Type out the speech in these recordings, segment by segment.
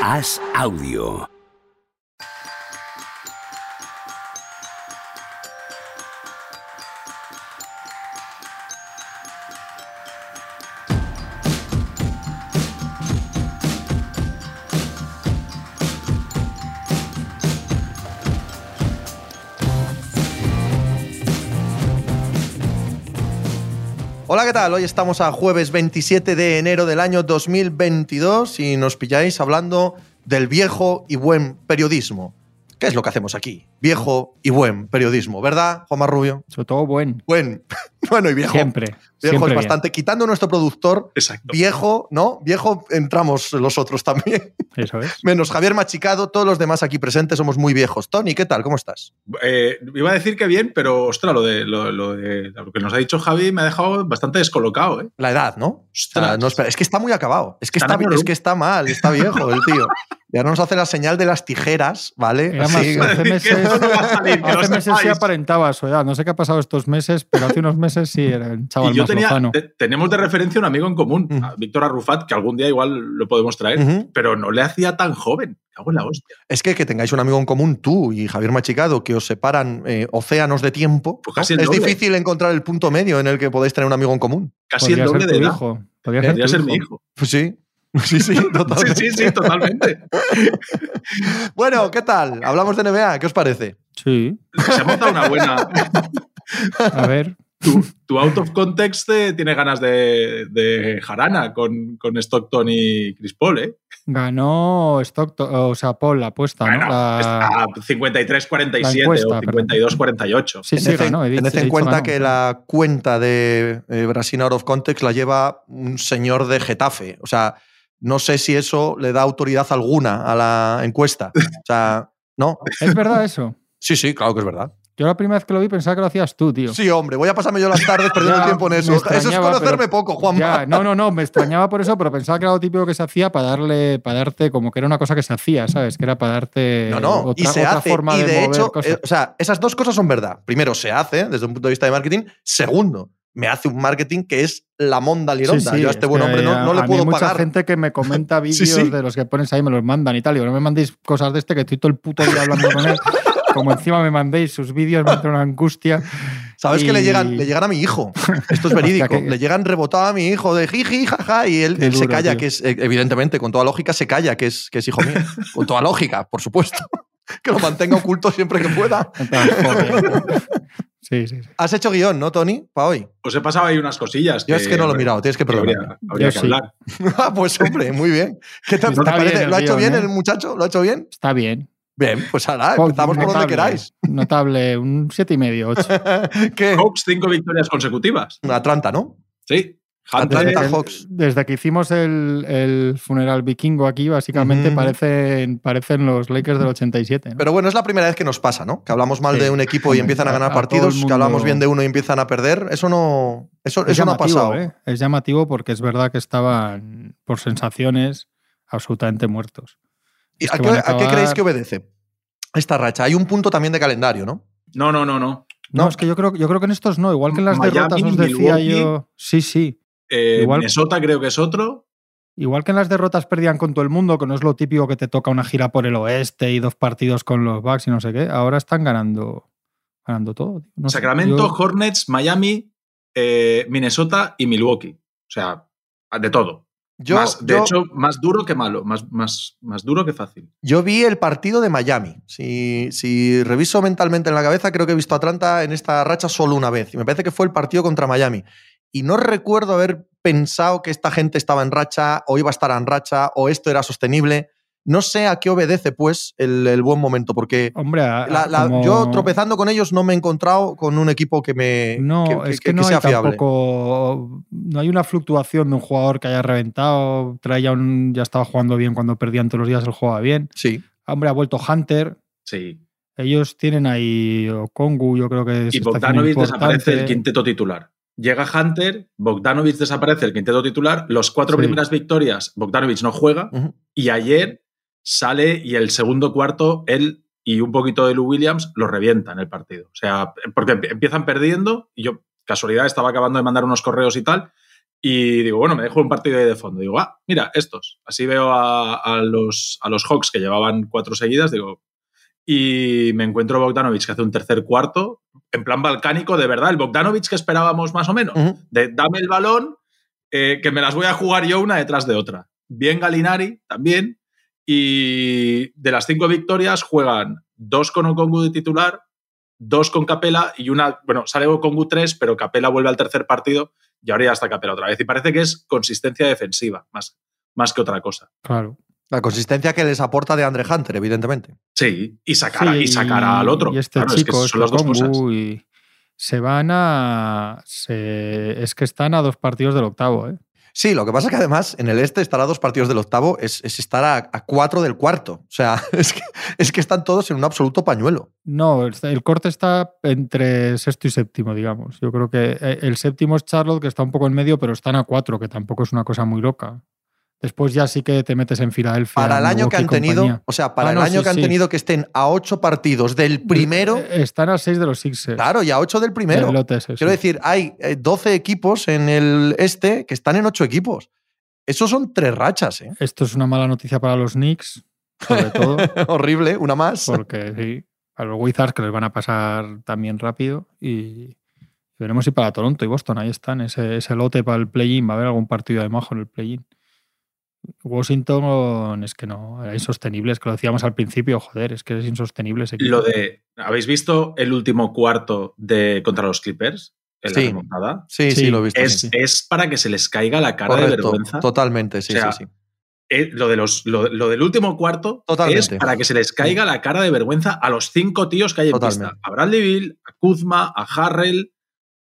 Haz audio. ¿Qué tal? Hoy estamos a jueves 27 de enero del año 2022 y nos pilláis hablando del viejo y buen periodismo. ¿Qué es lo que hacemos aquí? Viejo y buen periodismo, ¿verdad, Juan Rubio? Sobre todo buen. Buen. Bueno, y viejo. Siempre. Viejo siempre es bien. bastante. Quitando nuestro productor, Exacto. viejo, ¿no? Viejo entramos los otros también. Eso es. Menos Javier Machicado, todos los demás aquí presentes somos muy viejos. Tony, ¿qué tal? ¿Cómo estás? Eh, iba a decir que bien, pero ostras, lo, de, lo, lo de lo que nos ha dicho Javi me ha dejado bastante descolocado. ¿eh? La edad, ¿no? O sea, Ostras. no, espera, es que está muy acabado. Es que está, es que está mal, está viejo el tío. Ya nos hace la señal de las tijeras, ¿vale? Era más, Así, hace meses, no salir, hace meses sí aparentaba su edad. No sé qué ha pasado estos meses, pero hace unos meses sí era el chaval Y yo más tenía, lozano. te- tenemos de referencia un amigo en común, Mm. a Víctor Arrufat, que algún día igual lo podemos traer, pero no le hacía tan joven. Cago en la hostia. Es que que tengáis un amigo en común, tú y Javier Machicado, que os separan eh, océanos de tiempo. Pues Es difícil encontrar el punto medio en el que podéis tener un amigo en común. Casi el doble de hijo. Podría ser, Podría ser mi hijo. Pues sí. Sí, sí, Sí, totalmente. sí, sí, totalmente. Bueno, ¿qué tal? Hablamos de NBA, ¿qué os parece? Sí. Se ha montado una buena. A ver. Tu, tu out of context eh, tiene ganas de, de jarana con, con Stockton y Chris Paul, ¿eh? Ganó Stockton, o sea, Paul la apuesta, ¿no? Bueno, La- 53-47 la encuesta, o 52-48. Sí, sí, ganó. tened en dicho cuenta ganó. que la cuenta de eh, Brasil Out of Context la lleva un señor de Getafe. O sea, no sé si eso le da autoridad alguna a la encuesta. O sea, ¿no? Es verdad eso. Sí, sí, claro que es verdad. Yo la primera vez que lo vi pensaba que lo hacías tú, tío. Sí, hombre, voy a pasarme yo las tardes perdiendo Ya, el tiempo en eso. Eso es conocerme pero- poco, Juan. Ya, no, no, no, me extrañaba por eso, pero pensaba que era lo típico que se hacía para darle, para darte, como que era una cosa que se hacía, ¿sabes? Que era para darte No, no, otra, y se otra hace. forma y de, hecho, eh, o sea, esas dos cosas son verdad. Primero, se hace desde un punto de vista de marketing. Segundo, me hace un marketing que es la monda lironda. Sí, sí, Yo a este es buen hombre no, le a mí puedo hay mucha pagar. gente que me comenta vídeos Sí, de los que pones ahí, me los mandan y tal. Y no me mandéis cosas de este que estoy todo el puto día hablando con él. Como encima me mandéis sus vídeos, me entra una angustia. Sabes que le Y- llegan, le llegan a mi hijo. Esto es verídico. Que- Le llegan rebotado a mi hijo de jiji, jaja, y él, se calla, tío. que es, eh, evidentemente, con toda lógica, se calla, que es, que es hijo mío. Con toda lógica, por supuesto. Que lo mantenga oculto siempre que pueda. Sí, sí, sí. Has hecho guion, ¿no, Tony? Para hoy. Os he pasado ahí unas cosillas. Yo es que no lo he mirado, tienes que habría, perdonarme. habría que sí. hablar. Ah, pues hombre, muy bien. ¿Qué te, Está te parece? bien el ¿Lo ha hecho bien ¿eh? el muchacho? ¿Lo ha hecho bien? Está bien. Bien, pues ahora empezamos por donde queráis. Notable, un siete y medio, ocho. ¿Qué? Hawks, cinco victorias consecutivas. Atlanta, ¿no? Sí. Atlanta. Hawks. desde que hicimos el, el funeral vikingo aquí, básicamente parecen, parecen los Lakers del 87. ¿no? Pero bueno, es la primera vez que nos pasa, ¿no? Que hablamos mal Sí. de un equipo y empiezan a ganar a partidos, que hablamos bien de uno y empiezan a perder. Eso no, eso, es eso no ha llamativo, pasado. ¿eh? Es llamativo porque es verdad que estaban, por sensaciones, absolutamente muertos. ¿Y Es ¿A, qué, a creéis que obedece esta racha? Hay un punto también de calendario, ¿no? No, no, no, no. No, No. es que yo creo, yo creo que en estos no. Igual que en las Miami, derrotas os decía Milwaukee. yo. Sí, sí. Eh, Igual- Minnesota creo que es otro. Igual que en las derrotas perdían con todo el mundo, que no es lo típico que te toca una gira por el oeste y dos partidos con los Bucks y no sé qué. Ahora están ganando, ganando todo. sé, Sacramento, yo- Hornets, Miami, eh, Minnesota y Milwaukee. O sea, de todo. Yo, Más- de yo- hecho, más duro que malo. Más, más, más duro que fácil. yo vi el partido de Miami. Si, si reviso mentalmente en la cabeza, creo que he visto a Atlanta en esta racha solo una vez. Y me parece que fue el partido contra Miami. Y no recuerdo haber pensado que esta gente estaba en racha, o iba a estar en racha, o esto era sostenible. No sé a qué obedece, pues, el, el buen momento, porque Hombre, a- la- la- como- yo tropezando con ellos no me he encontrado con un equipo que me No, que, es que, no sea hay fiable. tampoco. No hay una fluctuación de un jugador que haya reventado. Traía un, ya estaba jugando bien cuando perdían todos los días, él jugaba bien. Sí. Hombre, ha vuelto Hunter. Sí. Ellos tienen ahí Kongu, yo creo que se Y Bogdanovich desaparece el quinteto titular. Llega Hunter, Bogdanovich desaparece el quinteto titular. Los cuatro Sí. primeras victorias, Bogdanovich no juega. Y ayer sale y el segundo cuarto, él y un poquito de Lou Williams lo revientan el partido. O sea, porque empiezan perdiendo y yo, casualidad, estaba acabando de mandar unos correos y tal. Y digo, bueno, me dejo un partido ahí de fondo. Digo, ah, mira, estos. Así veo a, a los, a los Hawks que llevaban cuatro seguidas. Digo, y me encuentro a Bogdanovich que hace un tercer cuarto, en plan balcánico, de verdad, el Bogdanovich que esperábamos más o menos. De dame el balón, eh, que me las voy a jugar yo una detrás de otra. Bien Galinari también. Y de las cinco victorias juegan dos con Okongu de titular, dos con Capela y una, bueno, sale Okongu tres, pero Capela vuelve al tercer partido y ahora ya está Capela otra vez. Y parece que es consistencia defensiva, más, más que otra cosa. Claro. La consistencia que les aporta de Andre Hunter, evidentemente. Sí, y sacar, Sí, y sacar al otro. Y este Claro, es que son las dos cosas. Y se van a. se- es que están a dos partidos del octavo, ¿eh? Sí, lo que pasa es que además en el este estar a dos partidos del octavo es, es estar a, a cuatro del cuarto. O sea, es que, es que están todos en un absoluto pañuelo. No, el, el corte está entre sexto y séptimo, digamos. Yo creo que eh, el séptimo es Charlotte, que está un poco en medio, pero están a cuatro, que tampoco es una cosa muy loca. Después ya sí que te metes en Filadelfia. Para el año que han tenido, compañía. o sea, para Ah, el no, año sí, que han sí. tenido que estén a ocho partidos del primero, Eh, Están a seis de los Sixers. claro, y a ocho del primero. del lote ese, Quiero sí. decir, hay eh, 12 equipos en el este que están en ocho equipos. Esos son tres rachas, ¿eh? Esto es una mala noticia para los Knicks, sobre todo, Horrible, una más. porque sí, a los Wizards que les van a pasar también rápido y veremos si para Toronto y Boston ahí están, ese, ese lote para el play-in, va a haber algún partido de majo en el play-in. Washington es que no, era insostenible, es que lo decíamos al principio, joder, es que es insostenible ese equipo. Lo de. ¿Habéis visto el último cuarto de contra los Clippers? En Sí. la remontada. Sí, sí, Sí, lo he visto. Es, sí. es para que se les caiga la cara de vergüenza. totalmente, sí, O sea, sí, sí. Eh, lo, de los, lo, lo del último cuarto Totalmente. es para que se les caiga la cara de vergüenza a los cinco tíos que hay en Totalmente. pista. A Bradley Bill, a Kuzma, a Harrell,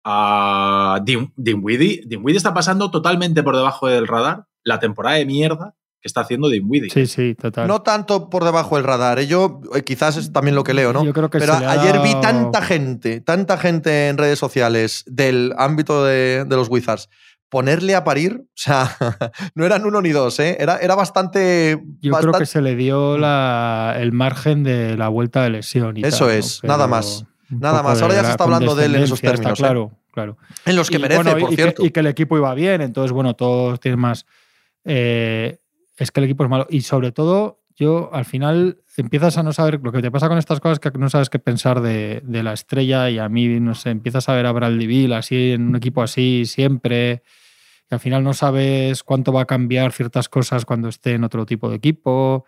a Dinwiddie. Dinwiddie está pasando totalmente por debajo del radar la temporada de mierda que está haciendo Dinwiddie. Sí, sí, total. No tanto por debajo del radar. ¿eh? Yo eh, quizás es también lo que leo, ¿no? Yo creo que Pero se le ha ayer vi tanta gente, tanta gente en redes sociales del ámbito de, de los Wizards ponerle a parir, o sea, no eran uno ni dos, ¿eh? Era, era bastante... Yo creo que se le dio la- el margen de la vuelta de lesión. Y Eso tal, ¿no? es, nada más, nada más. Ahora ya se está hablando de él en esos está términos, ¿eh? Claro, claro. En los que Y, merece, bueno, por y cierto. Que, y que el equipo iba bien, entonces, bueno, todos tienen más. Eh, es que el equipo es malo. Y sobre todo, yo al final empiezas a no saber. Lo que te pasa con estas cosas que no sabes qué pensar de, de la estrella. Y a mí, no sé, empiezas a ver a Bradley Bill así en un equipo así siempre. Y al final no sabes cuánto va a cambiar ciertas cosas cuando esté en otro tipo de equipo.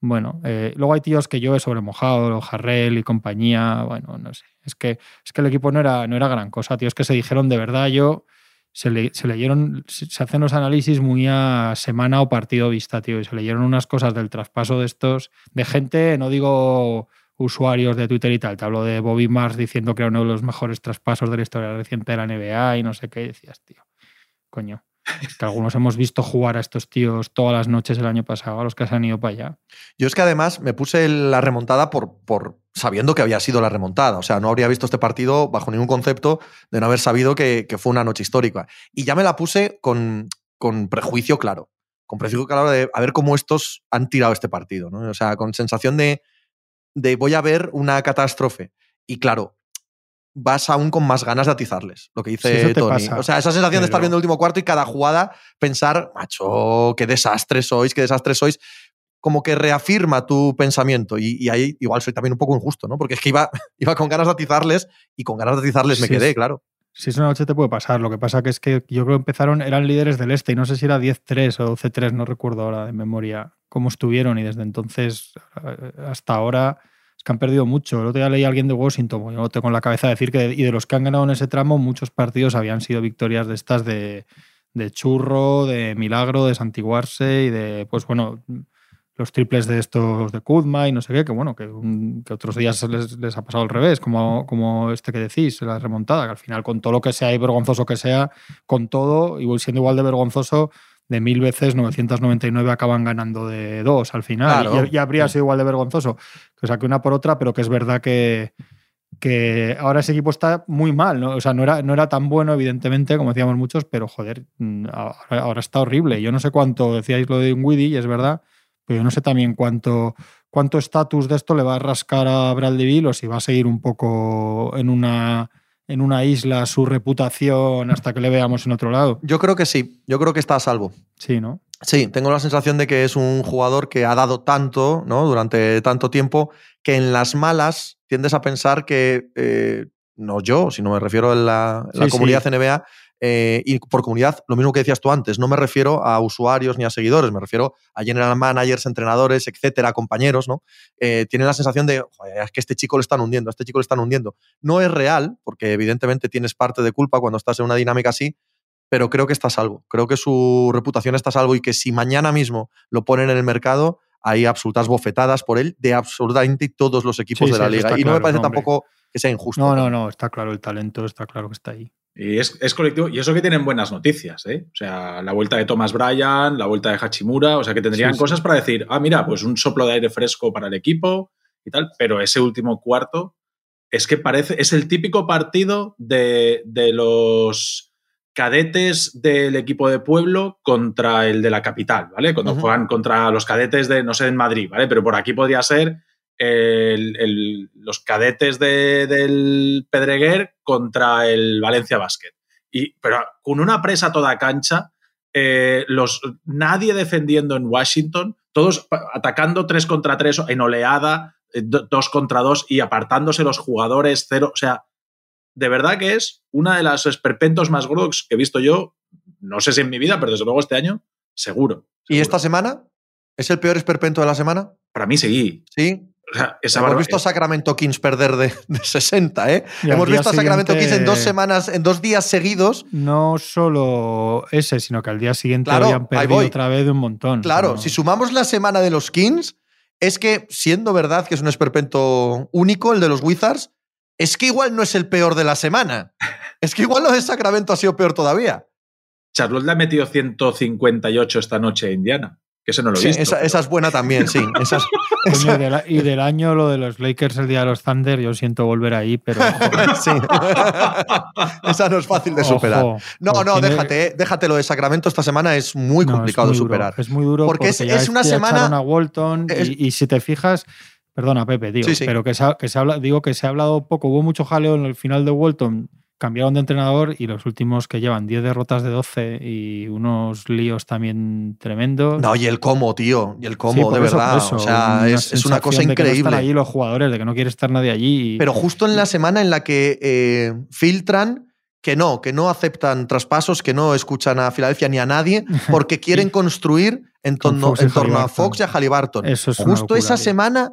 Bueno, eh, luego hay tíos que yo he sobremojado, Jarrell y compañía. Bueno, no sé. Es que, es que el equipo no era, no era gran cosa, tíos que se dijeron de verdad. Yo se, le- se leyeron, se hacen los análisis muy a semana o partido vista, tío. Y se leyeron unas cosas del traspaso de estos, de gente, no digo usuarios de Twitter y tal, te hablo de Bobby Mars diciendo que era uno de los mejores traspasos de la historia reciente de la NBA y no sé qué. Decías, tío, coño. Que algunos hemos visto jugar a estos tíos todas las noches el año pasado, a los que se han ido para allá. Yo es que además me puse la remontada por, por sabiendo que había sido la remontada. O sea, no habría visto este partido bajo ningún concepto de no haber sabido que, que fue una noche histórica. Y ya me la puse con, con prejuicio claro. Con prejuicio claro de a ver cómo estos han tirado este partido. ¿no? O sea, con sensación de, de voy a ver una catástrofe. Y claro, vas aún con más ganas de atizarles, lo que Sí, dice te Tony. pasa. O sea, esa sensación de estar viendo el último cuarto y cada jugada pensar, macho, qué desastre sois, qué desastre sois como que reafirma tu pensamiento. Y, y ahí igual soy también un poco injusto, ¿no? Porque es que iba, iba con ganas de atizarles y con ganas de atizarles me Sí, quedé, sí. claro. Si es una noche te puede pasar. Lo que pasa que es que yo creo que empezaron, eran líderes del este y no sé si era 10-3 o 12-3, no recuerdo ahora de memoria cómo estuvieron y desde entonces eh, hasta ahora que han perdido mucho. El otro día leí a alguien de Washington, yo lo tengo en la cabeza decir que y de los que han ganado en ese tramo muchos partidos habían sido victorias de estas de, de churro, de milagro, de santiguarse y de, pues bueno, los triples de estos de Kuzma y no sé qué, que bueno, que otros días les, les ha pasado al revés, como, como este que decís, la remontada, que al final con todo lo que sea y vergonzoso que sea, con todo, y siendo igual de vergonzoso, de mil veces 999 acaban ganando de dos al final. Claro. Y, y habría sido igual de vergonzoso. O sea, que una por otra, pero que es verdad que, que ahora ese equipo está muy mal, ¿no? O sea, no era, no era tan bueno, evidentemente, como decíamos muchos, pero joder, mm, ahora, ahora está horrible. Yo no sé cuánto, decíais lo de Windy, y es verdad, pero yo no sé también cuánto cuánto estatus de esto le va a rascar a Bradley Bill o si va a seguir un poco en una en una isla su reputación hasta que le veamos en otro lado. Yo creo que sí, yo creo que está a salvo. Sí, ¿no? Sí, tengo la sensación de que es un jugador que ha dado tanto, ¿no? Durante tanto tiempo, que en las malas tiendes a pensar que, eh, no yo, sino me refiero a la, comunidad sí. NBA, eh, y por comunidad, lo mismo que decías tú antes, no me refiero a usuarios ni a seguidores, me refiero a general managers, entrenadores, etcétera, compañeros, ¿no? Eh, tienen la sensación de, "Joder, es que este chico lo están hundiendo, a este chico lo están hundiendo. No es real, porque evidentemente tienes parte de culpa cuando estás en una dinámica así, pero creo que está a salvo. Creo que su reputación está a salvo y que si mañana mismo lo ponen en el mercado, hay absolutas bofetadas por él de absolutamente todos los equipos Sí, de la liga. Y no me parece no, tampoco que sea injusto. No, no, no, está claro, el talento está claro que está ahí. Y es, es colectivo. Y eso que tienen buenas noticias, ¿eh? O sea, la vuelta de Thomas Bryan, la vuelta de Hachimura, o sea, que tendrían Sí, sí. cosas para decir, ah, mira, pues un soplo de aire fresco para el equipo y tal. Pero ese último cuarto es que parece, es el típico partido de, de los cadetes del equipo de pueblo contra el de la capital, ¿vale? Cuando juegan contra los cadetes de, no sé, en Madrid, ¿vale? Pero por aquí podría ser el- el- los cadetes de- del Pedreguer contra el Valencia Basket. Y, pero con una presa toda cancha, eh, los, nadie defendiendo en Washington, todos atacando tres contra tres en oleada, eh, do- dos contra dos y apartándose los jugadores cero. O sea, de verdad que es una de las esperpentos más gordos que he visto yo, no sé si en mi vida, pero desde luego este año, seguro. ¿Y seguro. esta semana? ¿Es el peor esperpento de la semana? Para mí sí. Sí. O sea, esa Hemos barba- visto a Sacramento Kings perder de, de 60, ¿eh? Hemos visto a Sacramento Kings en dos semanas, en dos días seguidos. No solo ese, sino que al día siguiente Claro, habían perdido otra vez de un montón. Claro, No. si sumamos la semana de los Kings, es que, siendo verdad que es un esperpento único, el de los Wizards, es que igual no es el peor de la semana. Es que igual lo de Sacramento ha sido peor todavía. Charlotte le ha metido 158 esta noche a Indiana. Que eso no lo he Sí, visto. esa, pero- esa es buena también, sí. Esa es- Coño, y, del, y del año lo de los Lakers el día de los Thunder, yo siento volver ahí, pero sí. esa no es fácil de superar. ojo, No, pues no, tiene- déjate, eh, déjate lo de Sacramento esta semana es muy no, es complicado muy de duro, superar. es muy duro Porque porque, es- es una semana- a Walton y- es- y, si te fijas, perdona Pepe, digo, Sí, sí. pero que se, ha, que se habla, digo que se ha hablado poco, hubo mucho jaleo en el final de Walton, cambiaron de entrenador y los últimos que llevan 10 derrotas de 12 y unos líos también tremendos. No, y el cómo, tío. Y el cómo, Sí, de eso, verdad. eso, o sea, es, es una cosa sensación de que no increíble. están allí los jugadores, de que no quiere estar nadie allí. y- Pero justo en la semana en la que eh, filtran que no, que no aceptan traspasos, que no escuchan a Filadelfia ni a nadie, porque quieren construir en torno, en a. Fox y a Halliburton. Eso es una Justo locura, esa tío. semana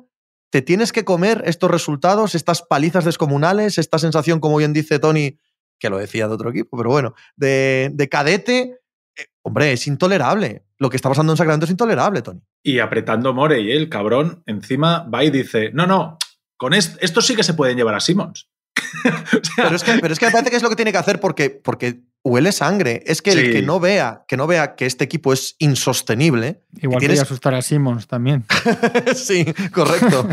te tienes que comer estos resultados, estas palizas descomunales, esta sensación, como bien dice Tony, que lo decía de otro equipo, pero bueno, de, de cadete. eh, hombre, es intolerable. Lo que está pasando en Sacramento es intolerable, Tony. Y apretando Morey, ¿eh? el cabrón, encima va y dice: No, no, con est- estos sí que se pueden llevar a Simmons. Pero es, que, pero es que me parece que es lo que tiene que hacer porque, porque huele sangre. Es que el que no vea que no vea que este equipo es insostenible. Igual que tienes- asustar a Simmons también. sí, correcto.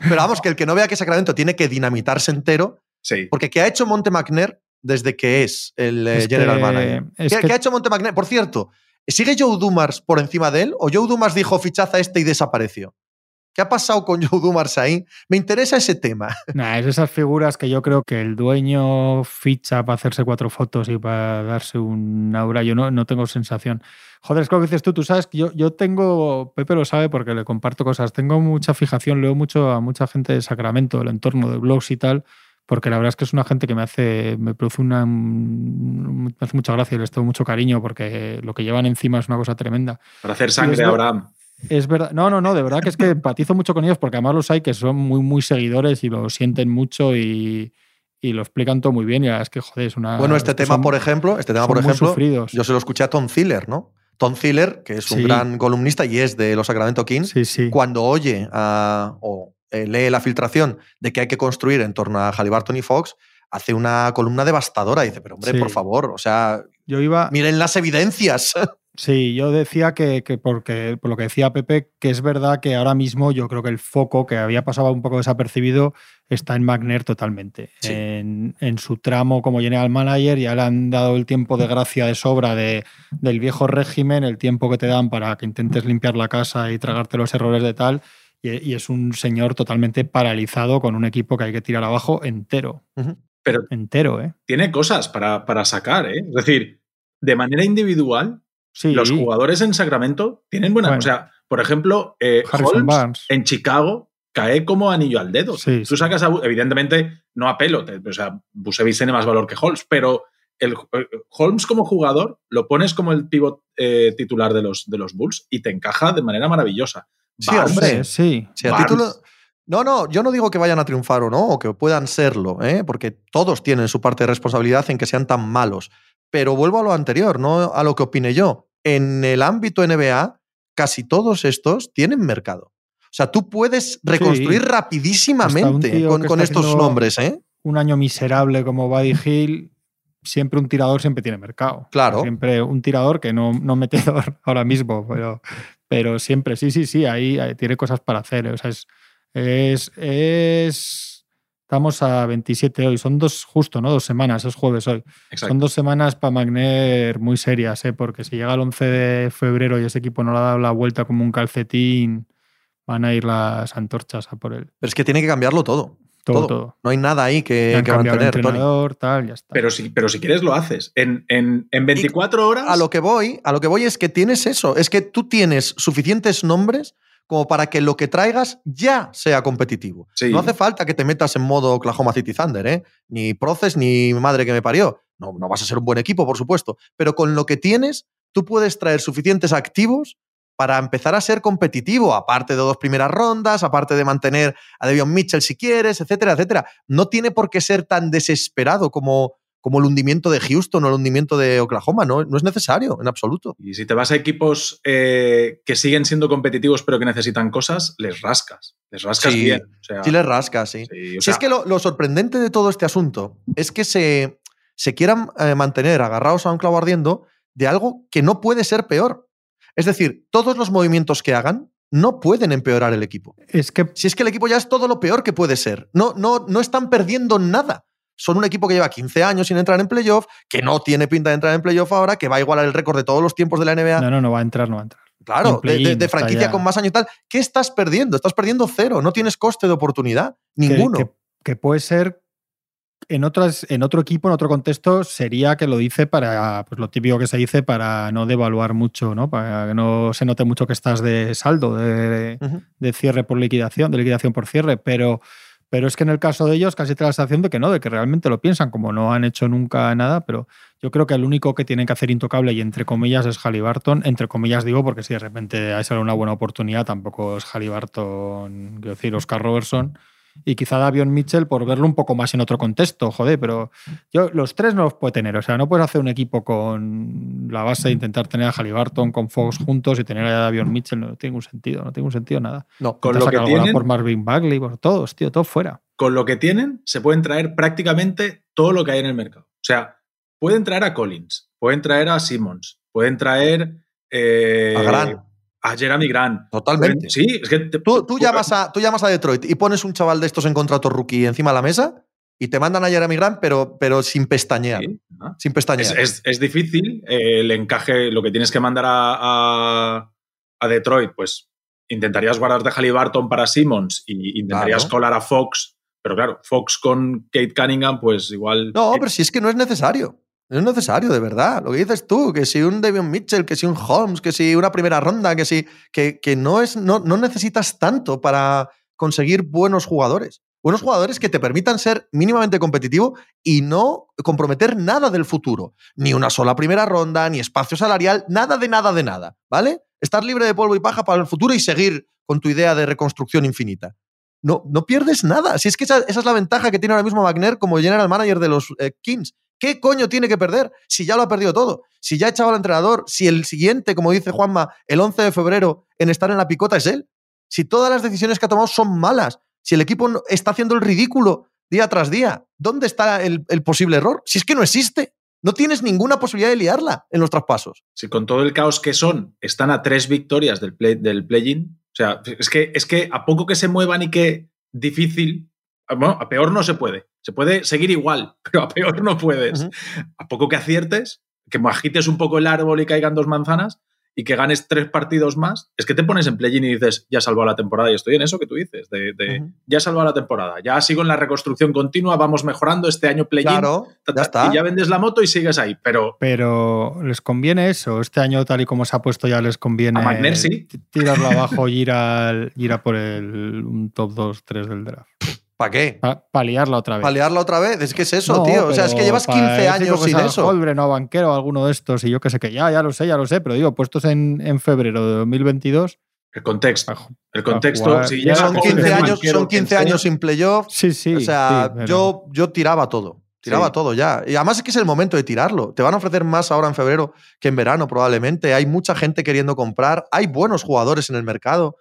pero vamos, que el que no vea que Sacramento tiene que dinamitarse entero, Sí. porque ¿qué ha hecho Monte McNair desde que es el eh, Es que- general manager? es ¿Qué, que- qué ha hecho Monte McNair? Por cierto, ¿sigue Joe Dumars por encima de él o Joe Dumars dijo fichaza este y desapareció? ¿Qué ha pasado con Joe Dumars ahí? Me interesa ese tema. Nah, es esas figuras que yo creo que el dueño ficha para hacerse cuatro fotos y para darse un aura. Yo no, no tengo sensación. Joder, es lo que dices tú. Tú sabes que yo, yo tengo, Pepe lo sabe porque le comparto cosas. Tengo mucha fijación, leo mucho a mucha gente de Sacramento, del entorno de blogs y tal, porque la verdad es que es una gente que me hace, me produce una, me hace mucha gracia y les tengo mucho cariño porque lo que llevan encima es una cosa tremenda. Para hacer sangre, Abraham. Es verdad, no, no, no, de verdad que es que empatizo mucho con ellos porque además los hay que son muy, muy seguidores y lo sienten mucho y, y lo explican todo muy bien. Y la verdad es que, joder, es una. Bueno, este tema, son- por ejemplo, este tema, por ejemplo, yo se lo escuché a Tom Ziller, ¿no? Tom Ziller, que es un Sí. gran columnista y es de los Sacramento Kings, Sí, sí. cuando oye a- o eh, lee la filtración de que hay que construir en torno a Halliburton y Fox, hace una columna devastadora. Dice, pero hombre, por favor, o sea, Yo iba. miren las evidencias. Sí, yo decía que, que porque, por lo que decía Pepe, que es verdad que ahora mismo yo creo que el foco que había pasado un poco desapercibido está en Magner totalmente. Sí. En, en su tramo como general manager ya le han dado el tiempo de gracia de sobra de, del viejo régimen, el tiempo que te dan para que intentes limpiar la casa y tragarte los errores de tal. y, es un señor totalmente paralizado con un equipo que hay que tirar abajo entero. Pero entero, ¿eh? Tiene cosas para, para sacar, ¿eh? Es decir, de manera individual, los jugadores en Sacramento tienen buenas. O sea, por ejemplo, eh, Holmes en Chicago cae como anillo al dedo. Tú sacas, evidentemente, no a pelo, o sea, Busevich tiene más valor que Holmes, pero el, eh, Holmes como jugador lo pones como el pivot eh, titular de los, de los Bulls y te encaja de manera maravillosa. Sí, hombre, sí. No, no, yo no digo que vayan a triunfar o no, o que puedan serlo, ¿eh? porque todos tienen su parte de responsabilidad en que sean tan malos. Pero vuelvo a lo anterior, no a lo que opine yo. En el ámbito NBA, casi todos estos tienen mercado. O sea, tú puedes reconstruir rapidísimamente con, estos nombres, ¿eh? Un año miserable como Buddy Hill, siempre un tirador siempre tiene mercado. Claro. Siempre un tirador que no, no metedor ahora mismo, pero, pero siempre, sí, sí, sí, ahí, tiene cosas para hacer. O sea, es, es, es, Estamos a 27 hoy, son dos, justo, ¿no? Dos semanas, es jueves hoy. Son dos semanas para Magner muy serias, ¿eh? Porque si llega el 11 de febrero y ese equipo no le ha dado la vuelta como un calcetín, van a ir las antorchas a por él. Pero es que tiene que cambiarlo todo. Todo, No hay nada ahí que, que mantener. Tal, ya está. Pero si, pero si quieres lo haces. En, en, en 24 horas. A lo que voy, a lo que voy es que tienes eso. Es que tú tienes suficientes nombres como para que lo que traigas ya sea competitivo. No hace falta que te metas en modo Oklahoma City Thunder, ¿eh? Ni Proces ni madre que me parió. No, no vas a ser un buen equipo, por supuesto. Pero con lo que tienes, tú puedes traer suficientes activos para empezar a ser competitivo, aparte de dos primeras rondas, aparte de mantener a Devion Mitchell si quieres, etcétera, etcétera. No tiene por qué ser tan desesperado como, como el hundimiento de Houston o el hundimiento de Oklahoma, no, no es necesario en absoluto. Y si te vas a equipos eh, que siguen siendo competitivos pero que necesitan cosas, les rascas. Les rascas bien. sí, les rascas, sí. si es que lo, sorprendente de todo este asunto es que se, se quieran eh, mantener agarrados a un clavo ardiendo de algo que no puede ser peor. Es decir, todos los movimientos que hagan no pueden empeorar el equipo. Es que si es que el equipo ya es todo lo peor que puede ser, no, no, no están perdiendo nada. Son un equipo que lleva 15 años sin entrar en playoff, que no tiene pinta de entrar en playoff ahora, que va a igualar el récord de todos los tiempos de la NBA. No, no, no va a entrar, no va a entrar. Claro, de, franquicia con más años y tal. ¿Qué estás perdiendo? Estás perdiendo cero, no tienes coste de oportunidad, ninguno. que puede ser en, otras, en otro equipo, en otro contexto, sería que lo dice para, pues lo típico que se dice para no devaluar mucho, ¿no? Para que no se note mucho que estás de saldo, de, cierre por liquidación, de liquidación por cierre, pero, pero es que en el caso de ellos casi te la sensación de que no, de que realmente lo piensan, como no han hecho nunca nada, pero yo creo que el único que tienen que hacer intocable y entre comillas es Halliburton, entre comillas digo, porque si de repente hay una buena oportunidad, tampoco es Halliburton, quiero decir, Oscar Robertson y quizá Davion Mitchell por verlo un poco más en otro contexto, joder, pero yo los tres no los puede tener, o sea, no puedes hacer un equipo con la base de intentar tener a Halliburton con Fox juntos y tener a Davion Mitchell, no tiene ningún sentido, no tiene ningún sentido nada. No, con lo que tienen por Marvin Bagley, por todos, tío, todo fuera. Con lo que tienen se pueden traer prácticamente todo lo que hay en el mercado. O sea, pueden traer a Collins, pueden traer a Simmons, pueden traer eh, a Grant a Jeremy Grant. Totalmente. Sí, es que. tú, llamas a, tú llamas a Detroit y pones un chaval de estos en contrato rookie encima de la mesa y te mandan a Jeremy Grant, pero, pero sin pestañear. Sin pestañear. Es, difícil eh, el encaje, lo que tienes que mandar a, a, Detroit, pues intentarías guardarte a Halliburton para Simmons y intentarías colar a Fox, pero claro, Fox con Kate Cunningham, pues igual. No, pero si es que no es necesario. No es necesario, de verdad. Lo que dices tú, que si un Davion Mitchell, que si un Holmes, que si una primera ronda, que si. que, que no, es, no, no necesitas tanto para conseguir buenos jugadores. Buenos jugadores que te permitan ser mínimamente competitivo y no comprometer nada del futuro. Ni una sola primera ronda, ni espacio salarial, nada de nada de nada. ¿Vale? Estar libre de polvo y paja para el futuro y seguir con tu idea de reconstrucción infinita. No, no pierdes nada. Si es que esa, es la ventaja que tiene ahora mismo Wagner como general manager de los eh, Kings, ¿Qué coño tiene que perder si ya lo ha perdido todo? Si ya ha echado al entrenador, si el siguiente, como dice Juanma, el 11 de febrero en estar en la picota es él. Si todas las decisiones que ha tomado son malas, si el equipo está haciendo el ridículo día tras día, ¿dónde está el, posible error? Si es que no existe. No tienes ninguna posibilidad de liarla en los traspasos. Si con todo el caos que son, están a tres victorias del play-in, del play o sea, es que, es que a poco que se muevan y que difícil, bueno, a peor no se puede. Se puede seguir igual, pero a peor no puedes. A poco que aciertes, que agites un poco el árbol y caigan dos manzanas, y que ganes tres partidos más, es que te pones en play-in y dices, ya he salvado la temporada. Y estoy en eso que tú dices, de, ya he salvado la temporada, ya sigo en la reconstrucción continua, vamos mejorando este año play-in. Claro, ta, ya está. Y ya vendes la moto y sigues ahí. Pero Pero ¿les conviene eso? Este año, tal y como se ha puesto, ya les conviene A sí. tirarlo abajo y ir, al, ir a por el un top 2, 3 del draft. ¿Para qué? Para liarla otra vez. ¿Paliarla otra vez? Es que es eso, No, tío. O sea, es que llevas para 15 decir años sin eso. Holmgren o Banquero o alguno de estos, y yo que sé que ya, ya lo sé, ya lo sé, pero digo, puestos en, en febrero de 2022. el contexto, para el contexto, si Ya Son Son 15 Holmgren, años, Banquero, son quien 15 sea, años sin playoff. Sí, sí. o sea, sí, pero- yo, yo tiraba todo. Tiraba Sí. todo ya. Y además es que es el momento de tirarlo. Te van a ofrecer más ahora en febrero que en verano, probablemente. Hay mucha gente queriendo comprar. Hay buenos jugadores en el mercado.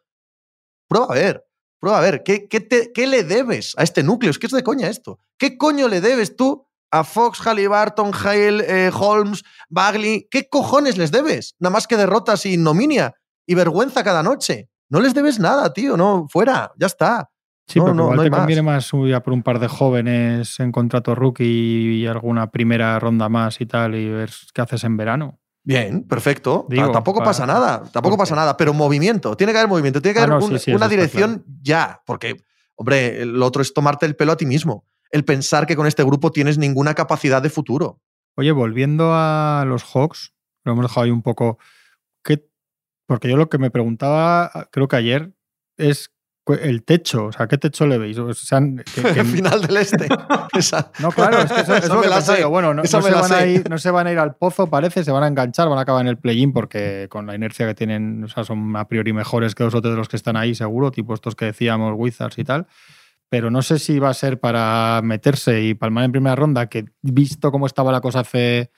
Prueba a ver. Prueba a ver. ¿Qué, qué, te- qué le debes a este núcleo? Es que es de coña esto. ¿Qué coño le debes tú a Fox, Halliburton, Hale, eh, Holmes, Bagley? ¿Qué cojones les debes? Nada más que derrotas y ignominia y vergüenza cada noche. No les debes nada, tío. No, fuera. Ya está. Sí, No, no, igual no te más. conviene más ir a por un par de jóvenes en contrato rookie y alguna primera ronda más y tal, y ver qué haces en verano. Bien, perfecto. Digo, Ta- tampoco pa- pasa nada, tampoco pasa nada, pero movimiento, tiene que haber movimiento, tiene que Ah, haber no, un- sí, sí, una dirección ya, porque, hombre, lo otro es tomarte el pelo a ti mismo, el pensar que con este grupo tienes ninguna capacidad de futuro. Oye, volviendo a los Hawks, lo hemos dejado ahí un poco. ¿qué? Porque yo lo que me preguntaba, creo que ayer, es el techo. O sea, ¿qué techo le veis? O sea, que- que- El final del este. Esa- No, claro, es que eso, Esa es lo me que la pensaba sé, yo. Bueno, no, no me se van a ir, no se van a ir al pozo, parece, se van a enganchar, van a acabar en el play-in porque con la inercia que tienen, o sea, son a priori mejores que los otros de los que están ahí, seguro, tipo estos que decíamos, Wizards y tal. Pero no sé si va a ser para meterse y palmar en primera ronda, que visto cómo estaba la cosa hace,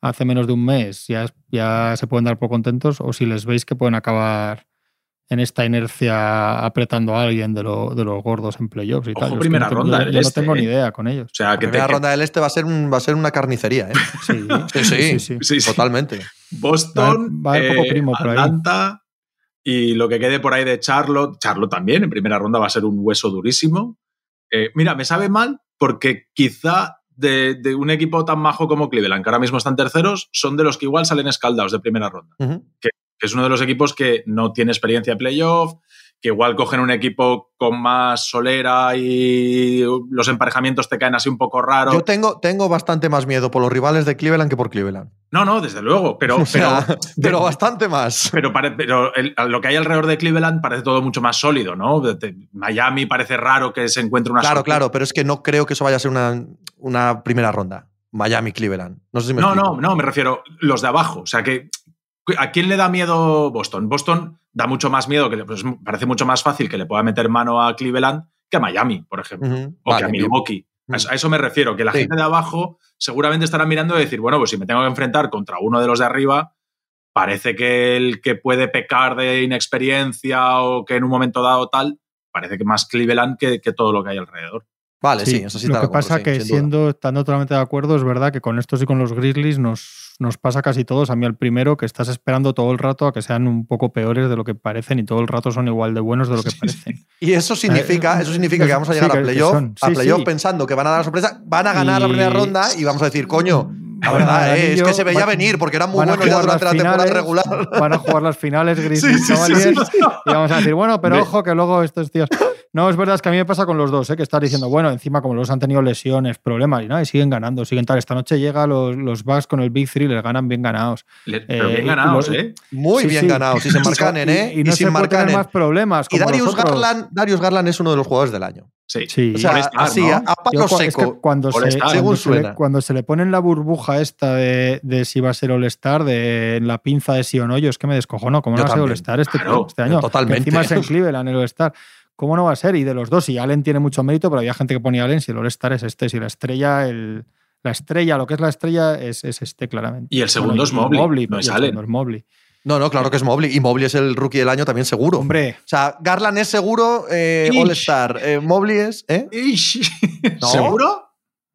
hace menos de un mes, ya, ya se pueden dar por contentos, o si les veis que pueden acabar en esta inercia apretando a alguien de, lo- de los gordos en playoffs y Ojo, tal. Yo es que primera no tengo- ronda yo- del yo no este, tengo ni ¿eh? idea con ellos. O sea, La que primera ronda del este va a ser, un- va a ser una carnicería, ¿eh? Sí, Sí, sí, sí, sí. totalmente. Boston, Va a haber poco eh, primo por ahí. Atlanta y lo que quede por ahí de Charlotte. Charlotte también, en primera ronda va a ser un hueso durísimo. Eh, mira, me sabe mal porque quizá de, de un equipo tan majo como Cleveland, que ahora mismo están terceros, son de los que igual salen escaldados de primera ronda. Que es uno de los equipos que no tiene experiencia de playoff, que igual cogen un equipo con más solera y los emparejamientos te caen así un poco raros. Yo tengo, tengo bastante más miedo por los rivales de Cleveland que por Cleveland. No, no, desde luego, pero, O sea, pero, pero bastante más. Pero, pare- pero el- lo que hay alrededor de Cleveland parece todo mucho más sólido, ¿no? Miami parece raro que se encuentre una Claro, claro, pero es que no creo que eso vaya a ser una, una primera ronda. No sé si me No, explico. no, no, me refiero los de abajo. O sea, que ¿a quién le da miedo Boston? Boston da mucho más miedo, que le- pues, parece mucho más fácil que le pueda meter mano a Cleveland que a Miami, por ejemplo, o que a. Milwaukee. A eso- a eso me refiero, que la Sí. gente de abajo seguramente estará mirando y decir, bueno, pues si me tengo que enfrentar contra uno de los de arriba, parece que el que puede pecar de inexperiencia o que en un momento dado tal, parece que más Cleveland que, que todo lo que hay alrededor. Vale, sí, eso sí Lo que pasa sí, que siendo, estando totalmente de acuerdo, es verdad que con estos y con los Grizzlies nos, nos pasa casi todos. A mí el primero, que estás esperando todo el rato a que sean un poco peores de lo que parecen y todo el rato son igual de buenos de lo que parecen. Y eso significa, Eh, eso significa que vamos a sí, llegar a playoff, a Sí, playoff sí. pensando que van a dar la sorpresa, van a ganar la primera ronda y vamos a decir, coño, la verdad eh, es que se veía van- venir porque eran muy buenos ya jugar durante la las temporada finales, regular. Van a jugar las finales Grizzlies Sí, sí, sí, Cavaliers, sí, y vamos a decir, bueno, pero Ve- ojo que luego estos tíos. No, es verdad, es que a mí me pasa con los dos, ¿eh? que estás diciendo, bueno, encima como los han tenido lesiones, problemas, y nada, y siguen ganando, siguen tal. Esta noche llega los, los Bucks con el Big Three, les ganan bien ganados. Le- Pero Eh, bien y ganados, ¿eh? Muy Sí, bien sí. ganados, y sin Marcanen, ¿eh? Y, y no se puede tener Markkanen. más problemas. Y Darius. Garland, Darius Garland es uno de los jugadores del año. Sí. Sí. O sea, All-Star, así, ¿no? a, a palo Yo, cua- es que seco. cuando, se, cuando, le, cuando se le pone en la burbuja esta de, de si va a ser All-Star, de en la pinza de sí o no, yo es que me descojono. ¿Cómo Yo no va a ser. All-Star este, Claro, este año? totalmente. Que encima es en Cleveland el All-Star. ¿Cómo no va a ser? Y de los dos, y Allen tiene mucho mérito, pero había gente que ponía Allen si el All-Star es este, si la estrella, el, la estrella, lo que es la estrella es, es este, claramente. Y el segundo es Mobley, no es el Allen. segundo es Mobley. No, no, claro que es Mobley. Y Mobley es el rookie del año también seguro. Hombre, O sea, Garland es seguro, eh. All-Star. eh, Mobley es. ¿eh? Ish. ¿No? ¿Seguro?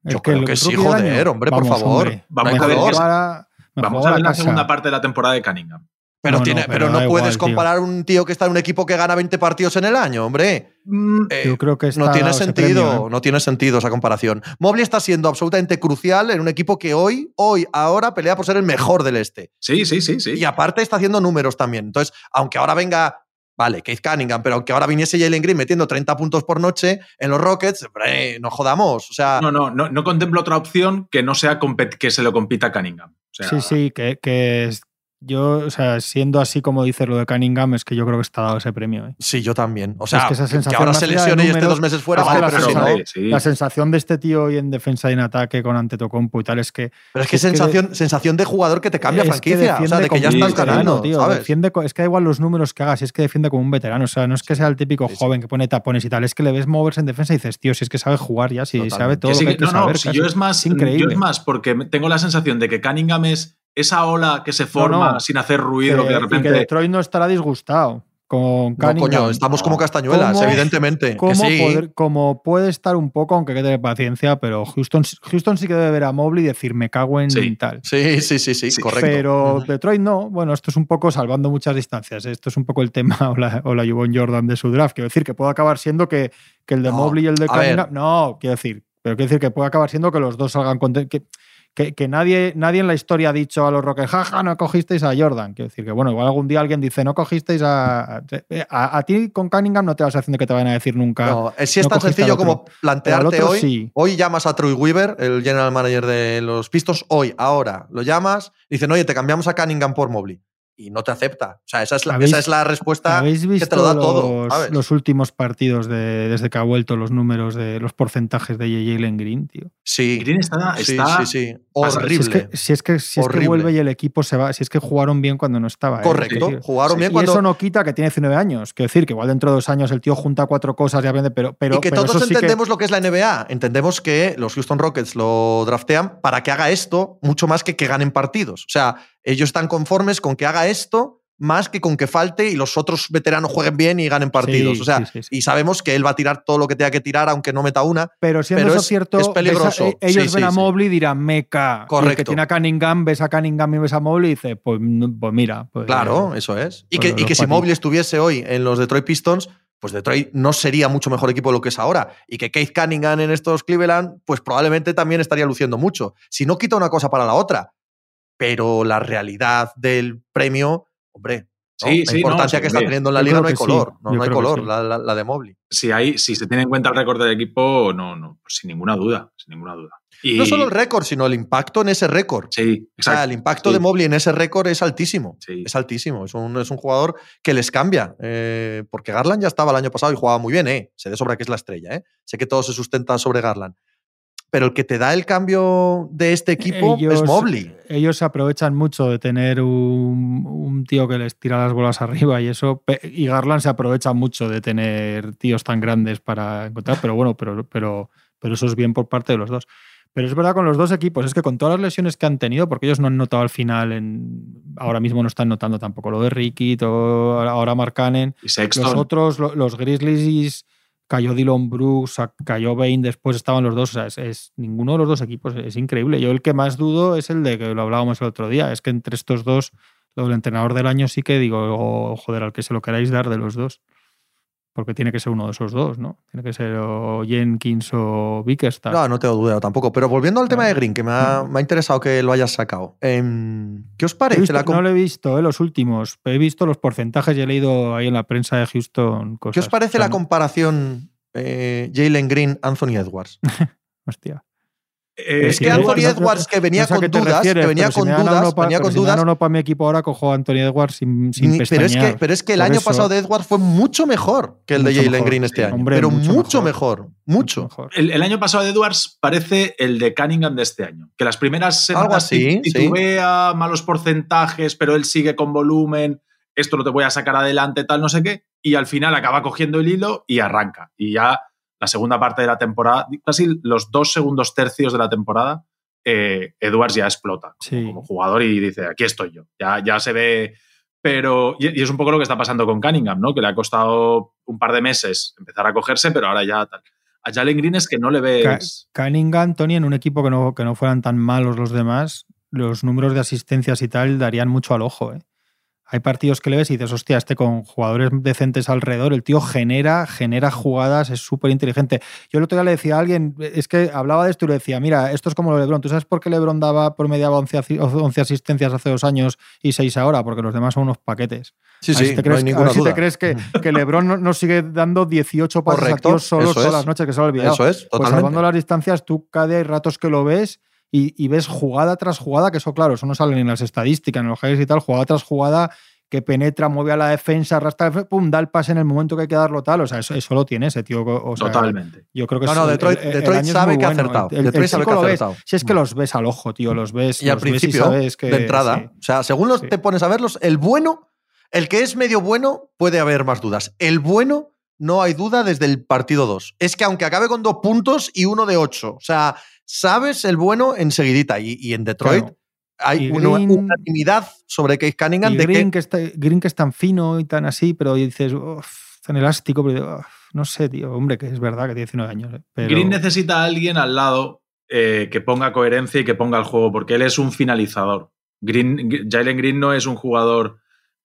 es Yo creo el que sí, joder, año- hombre, por favor. hombre. Vamos a ver la- Vamos a ver la casa. segunda parte de la temporada de Cunningham. Pero, No, tiene, no, pero pero no da puedes igual, tío. comparar un tío que está en un equipo que gana 20 partidos en el año, hombre. Mm, Eh, Yo creo que no está tiene ese sentido, premio, ¿eh? no tiene sentido esa comparación. Mobley está siendo absolutamente crucial en un equipo que hoy, hoy, ahora pelea por ser el mejor del este. sí, sí, sí, sí. Y aparte está haciendo números también. Entonces, aunque ahora venga, vale, Keith Cunningham, pero aunque ahora viniese Jalen Green metiendo 30 puntos por noche en los Rockets, hombre, no jodamos. O sea, No, no, no, no contemplo otra opción que no sea compet- que se lo compita Cunningham. O sea, Sí, sí, que, que es- yo, o sea, siendo así como dices lo de Cunningham, es que yo creo que está dado ese premio. ¿eh? sí, yo también. O sea, Es que esa que sensación ahora más se lesione y esté dos meses fuera, vale, la pero no. sensación- sí. La sensación de este tío hoy en defensa y en ataque con Antetokounmpo y tal es que Pero es que es que sensación, sensación de jugador que te cambia franquicia. O sea, de que ya estás ganando, tío. ¿sabes? Defiende es que da igual los números que hagas, si es que defiende como un veterano. O sea, no es que sea el típico Sí, sí. joven que pone tapones y tal, es que le ves moverse en defensa y dices, tío, si es que sabe jugar ya, si Totalmente. sabe todo Que lo sí, que hay que- que no, no, saber. si yo es más, Es increíble. yo es más porque tengo la sensación de que Cunningham es esa ola que se forma no. sin hacer ruido, que, Que- de y repente. que Detroit no estará disgustado con No, coño, estamos como castañuelas, ¿Cómo- evidentemente. como, que sí. poder- como puede estar un poco, aunque hay que tener paciencia, pero Houston, Houston sí que debe ver a Mobley y decir, me cago en Sí. tal. Sí, sí, sí, sí, Sí, correcto. Pero. Detroit no. Bueno, esto es un poco salvando muchas distancias. Esto es un poco el tema o la, o la Jordan de su draft. Quiero decir que puede acabar siendo que, que el de No, Mobley y el de. Cunningham. No, quiero decir. Pero quiero decir que puede acabar siendo que los dos salgan contentos. Que, nadie, nadie en la historia ha dicho a los Rockets, jaja, no cogisteis a Jordan. Quiero decir que, bueno, igual algún día alguien dice, no cogisteis a. A, a ti con Cunningham no te vas haciendo que te vayan a decir nunca. No, sí es no tan sencillo como plantearte otro hoy. sí. Hoy llamas a Troy Weaver, el general manager de los Pistons, hoy, ahora, lo llamas, dicen, oye, te cambiamos a Cunningham por Mobley. Y no te acepta. O sea, esa es la, ¿Habéis- esa es la respuesta ¿Habéis que visto te lo da los, todo. ¿sabes? los últimos partidos de, desde que ha vuelto los números de los porcentajes de Jalen Green, tío? sí, Green está, está- sí, sí. pasa- Horrible. Si es que, si es que, si es que Horrible. vuelve y el equipo se va, si es que jugaron bien cuando no estaba. ¿eh? Correcto. Jugaron Sí, bien Y cuando. eso no quita que tiene 19 años. Quiero decir que igual dentro de dos años el tío junta cuatro cosas y aprende, pero, pero, y que pero todos eso sí que- entendemos lo que es la NBA. Entendemos que los Houston Rockets lo draftean para que haga esto mucho más que que ganen partidos. O sea, ellos están conformes con que haga esto más que con que falte y los otros veteranos jueguen bien y ganen partidos. Sí, o sea, sí, sí, sí. y sabemos que él va a tirar todo lo que tenga que tirar, aunque no meta una. Pero siendo pero eso es- cierto, es a- peligroso. e- ellos ven a. Mobley y dirán meca. Y el que Correcto. tiene a Cunningham, ves a Cunningham y ves a Mobley y dice, pues, pues mira. Pues, Claro, eso es. Y pues que, y que si. Mobley estuviese hoy en los Detroit Pistons, pues Detroit no sería mucho mejor equipo de lo que es ahora. Y que Keith Cunningham en estos Cleveland, pues probablemente también estaría luciendo mucho. Si no quita una cosa para la otra. Pero la realidad del premio, hombre, ¿no? Sí, la sí, importancia no, que está teniendo en la liga no hay sí. color. No, hay color, sí. la, la- la de Mobley. Si, hay, si se tiene en cuenta el récord del equipo, no, no, pues sin ninguna duda, sin ninguna duda. Y, No solo el récord, sino el impacto en ese récord. Sí, O sea, exacto. el impacto de Mobley en ese récord es altísimo. Es altísimo. Es un, es un jugador que les cambia. eh, porque Garland ya estaba el año pasado y jugaba muy bien, ¿eh? Sé de sobra que es la estrella, ¿eh? Sé que todo se sustenta sobre Garland. Pero el que te da el cambio de este equipo es Mobley. Ellos se aprovechan mucho de tener un, un tío que les tira las bolas arriba y eso. Y Garland se aprovecha mucho de tener tíos tan grandes para encontrar, pero bueno, pero, pero, pero eso es bien por parte de los dos. Pero es verdad con los dos equipos, es que con todas las lesiones que han tenido, porque ellos no han notado al final, en, ahora mismo no están notando tampoco lo de Ricky, todo, ahora Mark Cannon, Y los otros, lo- los Grizzlies, cayó Dylan Brooks, cayó Bain, después estaban los dos. O sea, es, es- ninguno de los dos equipos es increíble. Yo el que más dudo es el de que lo hablábamos el otro día. Es que entre estos dos, lo del entrenador del año sí que digo, oh, joder, al que se lo queráis dar de los dos. Porque tiene que ser uno de esos dos, ¿no? Tiene que ser o Jenkins o Bickerstaff. No, no tengo duda tampoco. Pero volviendo al tema de Green, que me ha, me ha interesado que lo hayas sacado. Em, ¿Qué os He parece visto- la no lo he visto, eh, los últimos. He visto los porcentajes y he leído ahí en la prensa de Houston cosas. ¿Qué os parece la comparación eh, Jalen Green, Anthony Edwards? Hostia. Eh, es que que- Anthony no- Edwards, que venía No sé con dudas, refieres, que venía si con dudas, uno pa- venía con si dudas. uno para mi equipo ahora cojo a Anthony Edwards sin, sin Ni- pero, es que, pestañear. pero es que el Por año eso- pasado de Edwards fue mucho mejor que el de Jalen mejor, Green este sí, año. hombre, pero mucho mucho, mejor. mejor. Mucho. mejor. El, el año pasado de Edwards parece el de Cunningham de este año. Que las primeras Algo semanas así, tit- sí. titubea, malos porcentajes, pero él sigue con volumen, esto lo te voy a sacar adelante, tal, no sé qué. Y al final acaba cogiendo el hilo y arranca. Y ya la segunda parte de la temporada, casi los dos segundos tercios de la temporada, eh, Edwards ya explota como, Sí. como jugador y dice, aquí estoy yo. Ya, ya se ve... Pero, y, y es un poco lo que está pasando con Cunningham, ¿no? Que le ha costado un par de meses empezar a cogerse, pero ahora ya tal. A Jalen Green es que no le ves. Cunningham, Tony, en un equipo que no, que no fueran tan malos los demás, los números de asistencias y tal darían mucho al ojo. ¿eh? Hay partidos que le ves y dices, hostia, este con jugadores decentes alrededor, el tío genera, genera jugadas, es súper inteligente. Yo el otro día le decía a alguien, es que hablaba de esto y le decía, mira, esto es como lo de Lebron. ¿Tú sabes por qué Lebron daba promediaba 11, 11 asistencias hace dos años y 6 ahora? Porque los demás son unos paquetes. Sí, sí, si te no crees, hay a ninguna ver si duda. te crees que, que Lebron no- sigue dando 18 pases Correcto, a tíos solos eso todas es. las noches, que se lo ha olvidado. Eso es, Pues totalmente. salvando las distancias, tú cada día hay ratos que lo ves y, y ves jugada tras jugada, que eso, claro, eso no sale ni en las estadísticas, en los highlights y tal, jugada tras jugada que penetra, mueve a la defensa, arrastra, pum, da el pase en el momento que hay que darlo tal. O sea, eso, eso lo tiene ese tío. O sea, Totalmente. Yo creo que No, es- no, Detroit- el- el Detroit año es sabe que ha bueno. acertado. El, el Detroit sabe que ha acertado. Si es que los ves al ojo, tío, los ves. Y al ves principio, sabes que- de entrada, sí. o sea, según los Sí. te pones a verlos, el bueno, el que es medio bueno, puede haber más dudas. El bueno, no hay duda desde el partido 2. Es que aunque acabe con dos puntos y uno de ocho, o sea, sabes el bueno enseguididita. Y, y en Detroit Claro. hay Y una Green- unanimidad sobre Case Cunningham Y de Green que que, está, Green que es tan fino y tan así, pero dices, "Uf, tan elástico, pero uf, no sé, tío, hombre, que es verdad que tiene 19 años. eh, pero- Green necesita a alguien al lado eh, que ponga coherencia y que ponga el juego, porque él es un finalizador. Green, Jalen Green no es un jugador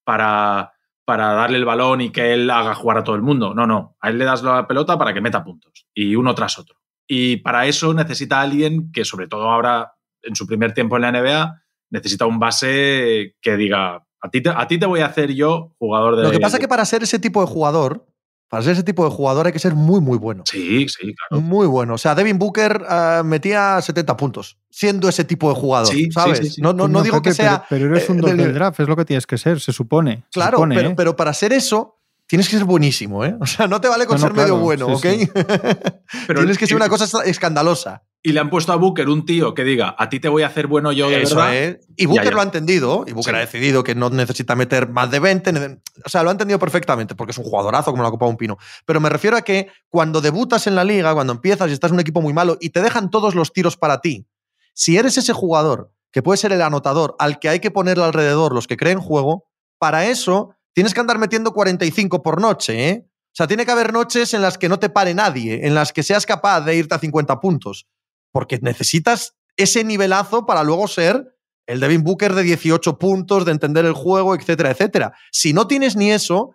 para, para darle el balón y que él haga jugar a todo el mundo. No, no. A él le das la pelota para que meta puntos y uno tras otro. Y para eso necesita a alguien que, sobre todo ahora, en su primer tiempo en la NBA, necesita un base que diga: A ti te, a ti te voy a hacer yo jugador de. Lo que pasa es que para ser ese tipo de jugador, para ser ese tipo de jugador hay que ser muy, muy bueno. Sí, sí, claro. Muy bueno. O sea, Devin Booker ah, metía 70 puntos, siendo ese tipo de jugador, Sí, sí, ¿sabes? sí, sí. No, no, no digo que sea... Pero, pero eres eh, un del draft, es lo que tienes que ser, se supone. se Claro, supone, pero, ¿eh? pero para ser eso tienes que ser buenísimo, ¿eh? O sea, no te vale con No, no, ser medio bueno, sí, ¿ok? sí. Pero tienes que ser una cosa escandalosa. Y le han puesto a Booker un tío que diga, a ti te voy a hacer bueno yo de Eso verdad. es. Y Booker Ya, ya. lo ha entendido, y Booker Sí. ha decidido que no necesita meter más de 20. ne- O sea, lo ha entendido perfectamente, porque es un jugadorazo como la Copa de un Pino. Pero me refiero a que cuando debutas en la liga, cuando empiezas y estás en un equipo muy malo y te dejan todos los tiros para ti, si eres ese jugador que puede ser el anotador al que hay que ponerle alrededor los que creen juego, para eso tienes que andar metiendo 45 por noche, ¿eh? O sea, tiene que haber noches en las que no te pare nadie, en las que seas capaz de irte a 50 puntos, porque necesitas ese nivelazo para luego ser el Devin Booker de 18 puntos, de entender el juego, etcétera, etcétera. Si no tienes ni eso,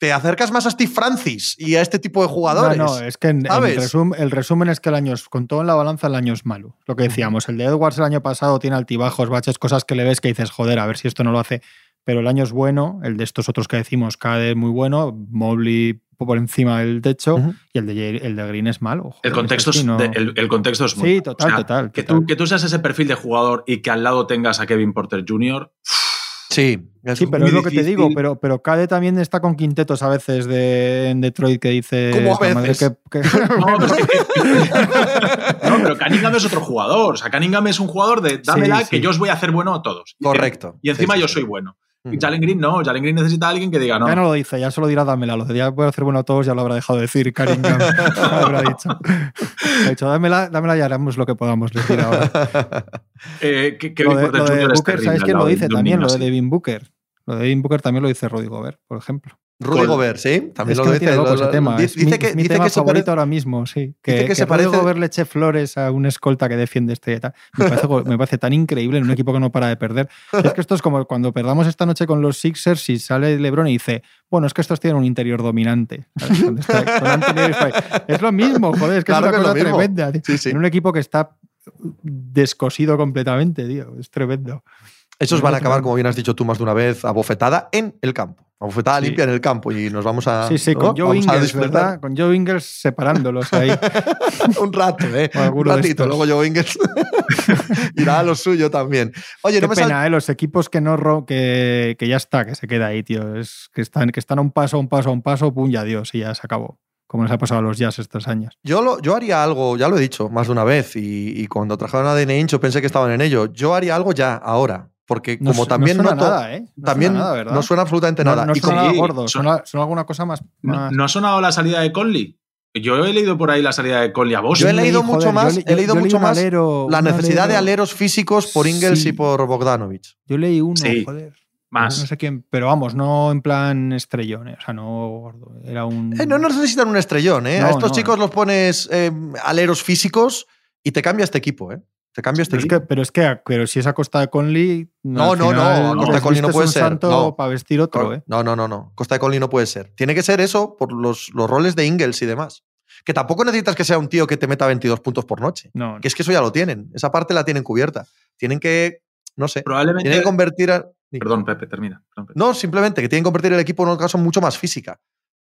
te acercas más a Steve Francis y a este tipo de jugadores. No, no, es que en, en ¿sabes? resum- el resumen es que el año es, con todo en la balanza, el año es malo. Lo que decíamos, el de Edwards el año pasado tiene altibajos, baches, cosas que le ves que dices, joder, a ver si esto no lo hace. Pero el año es bueno, el de estos otros que decimos, Cade es muy bueno, Mobley por encima del techo y el de, el de Green es malo. Joder, El contexto, es no- de- el, el contexto es muy Sí, malo. total, total, Que, total. Tú, que tú seas ese perfil de jugador y que al lado tengas a Kevin Porter Jr. Sí, es Sí, pero es lo que te digo, pero, pero Cade también está con quintetos a veces de, en Detroit que dice... ¿Cómo a "La madre veces? que- que- No, pero, no, pero Cunningham es otro jugador. O sea, Cunningham es un jugador de dámela Sí, que yo os voy a hacer bueno a todos. Correcto. Y encima Sí, sí, yo sí. soy bueno. Y. Jalen Green no. Jalen Green necesita a alguien que diga no. Ya no lo dice, ya solo dirá dámela. Lo de ya voy a hacer bueno a todos ya lo habrá dejado de decir Cunningham. lo habrá dicho. Ha dicho, dámela, dámela y haremos lo que podamos decir ahora. Eh, que- Lo de, lo Booker, terrible ¿sabes al quién lo dice también? Lo de. Devin Booker. Lo de Devin Booker también lo dice Rudy Gobert, por ejemplo. Rudy Con- Gobert, sí, también es lo que dice. loco lo- ese lo- tema. Dice, es mi, que, es mi dice tema que favorito parece. ahora mismo, sí. Que, Dice que que se Rudy parece- Gobert le eche flores a un escolta que defiende este y tal. Me parece, me parece tan increíble en un equipo que no para de perder. Es que esto es como cuando perdamos esta noche con los Sixers y sale LeBron y dice, bueno, es que estos tienen un interior dominante. es lo mismo, joder, es que Claro es una es cosa mismo. tremenda. Sí, sí. En un equipo que está descosido completamente, tío. Es tremendo. Esos van a no, acabar, como bien has dicho tú más de una vez, a bofetada en el campo. A bofetada Sí. limpia en el campo y nos vamos a. Sí, sí, ¿no? con Joe Ingles, disfrutar ¿verdad? Con Joe Ingles separándolos ahí. un rato, ¿eh? Un ratito. Luego Joe Ingles irá a lo suyo también. Oye, Qué no me sal- pena, ¿eh? Los equipos que no ro- que, que ya está, que se queda ahí, tío. Es que están, que están a un paso, a un paso, a un paso, pum, ya Dios, y ya se acabó. Como les ha pasado a los Jazz estos años. Yo, lo- yo haría algo, ya lo he dicho más de una vez, y, y cuando trajeron a DNA Inch yo pensé que estaban en ello. Yo haría algo ya, ahora. Porque No como también no suena noto- nada, ¿eh? No también suena nada, ¿verdad? no suena absolutamente nada. No, Y suena como- gordo, son- suena, suena alguna cosa más. No, más- ¿No ha sonado la salida de Conley? Yo he leído por ahí la salida de Conley a vos. Yo he leí, leído joder, mucho más, he leído yo mucho más alero- la necesidad de alero- aleros físicos por Ingles Sí. y por Bogdanovich. Yo leí uno, Sí. joder. Más. No sé quién, pero vamos, no en plan estrellón, eh, o sea, no gordo. Era un. Eh, no necesitan un estrellón, ¿eh? No, a estos no, chicos no. los pones eh, aleros físicos y te cambia este equipo, ¿eh? Te cambio este Pero es, que, pero es que, pero si es a costa de Conley. No, no, no, a costa de Conley no puede un ser, santo no. para vestir otro, Co- ¿eh? No, no, no, no. Costa de Conley no puede ser. Tiene que ser eso por los, los roles de Ingles y demás. Que tampoco necesitas que sea un tío que te meta 22 puntos por noche. No, Que es que eso ya lo tienen. Esa parte la tienen cubierta. Tienen que, no sé, Probablemente. tienen que convertir a... Perdón, Pepe, termina. Perdón, Pepe. No, simplemente que tienen que convertir el equipo en un caso mucho más física.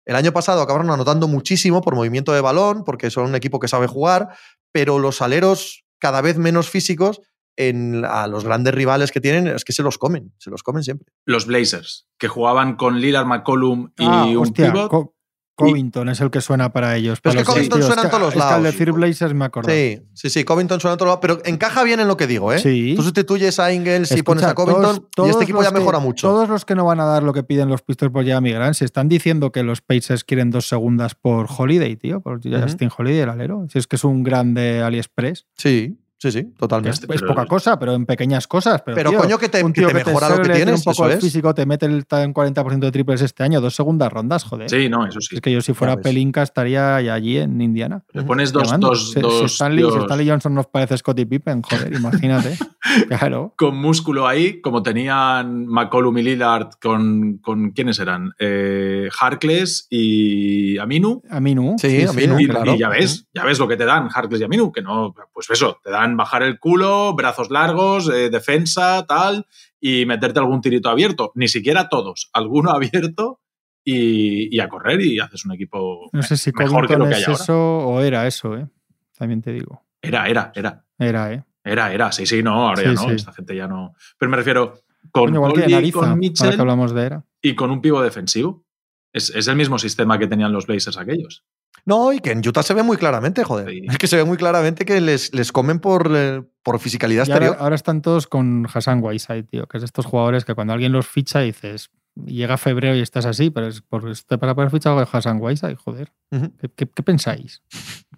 El año pasado acabaron anotando muchísimo por movimiento de balón, porque son un equipo que sabe jugar, pero los aleros cada vez menos físicos en, a los grandes rivales que tienen es que se los comen, se los comen siempre. Los Blazers, que jugaban con Lillard, McCollum y Ah, un hostia, pivot. Co- Covington es el que suena para ellos. Pero para es que Covington tíos. suena en todos los es que al lados. decir Blazers me acuerdo. Sí, sí, sí, Covington suena a otro lado, pero encaja bien en lo que digo, ¿eh? Sí. Tú sustituyes a Ingles y pones a Covington todos- y todos este equipo ya que- mejora mucho. Todos los que no van a dar lo que piden los Pistons por Jeremy Grant, se están diciendo que los Pacers quieren dos segundas por Holiday, tío, por Justin Holiday, el alero. Si es que es un grande AliExpress. Sí, sí, sí, Que es, totalmente. Este, es pero- poca cosa, pero en pequeñas cosas. Pero, Pero tío, coño, que te, un que tío te mejora lo que tienes, un poco eso el es. físico, te mete el en 40% de triples este año, dos segundas rondas, joder. Sí, no, eso sí. Es que yo si fuera. Pelinka estaría allí en Indiana. Le pones dos, dos, Si- dos Stanley, si tíos Stanley Johnson nos parece Scottie Pippen, joder, imagínate. claro. con músculo ahí, como tenían McCollum y Lillard con, con ¿quiénes eran? Eh, Harkless y Aminu. Aminu. Sí, Aminu, y, claro. y ya ves, ya ves lo que te dan Harkless y Aminu, que no, pues eso, te dan bajar el culo, brazos largos, eh, defensa, tal, y meterte algún tirito abierto. Ni siquiera todos, alguno abierto y, y a correr y haces un equipo No sé si mejor que lo que es hay ahora. eso o era eso, ¿eh? También te digo. Era, era, era. Era, ¿eh? Era, era. Sí, sí, no, ahora Sí, ya no. sí. Esta gente ya no. Pero me refiero con Coño, igual que con Mitchell que hablamos de era. y con un pivo defensivo. Es, es el mismo sistema que tenían los Blazers aquellos. No, y que en Utah se ve muy claramente, joder. Sí. Es que se ve muy claramente que les, les comen por, eh, por fisicalidad ahora, exterior. ahora están todos con Hassan Whiteside, tío, que es de estos jugadores que cuando alguien los ficha dices, llega febrero y estás así, pero es por, es para poder fichar algo de Hassan Whiteside, joder. Ujú. ¿Qué, qué- qué pensáis?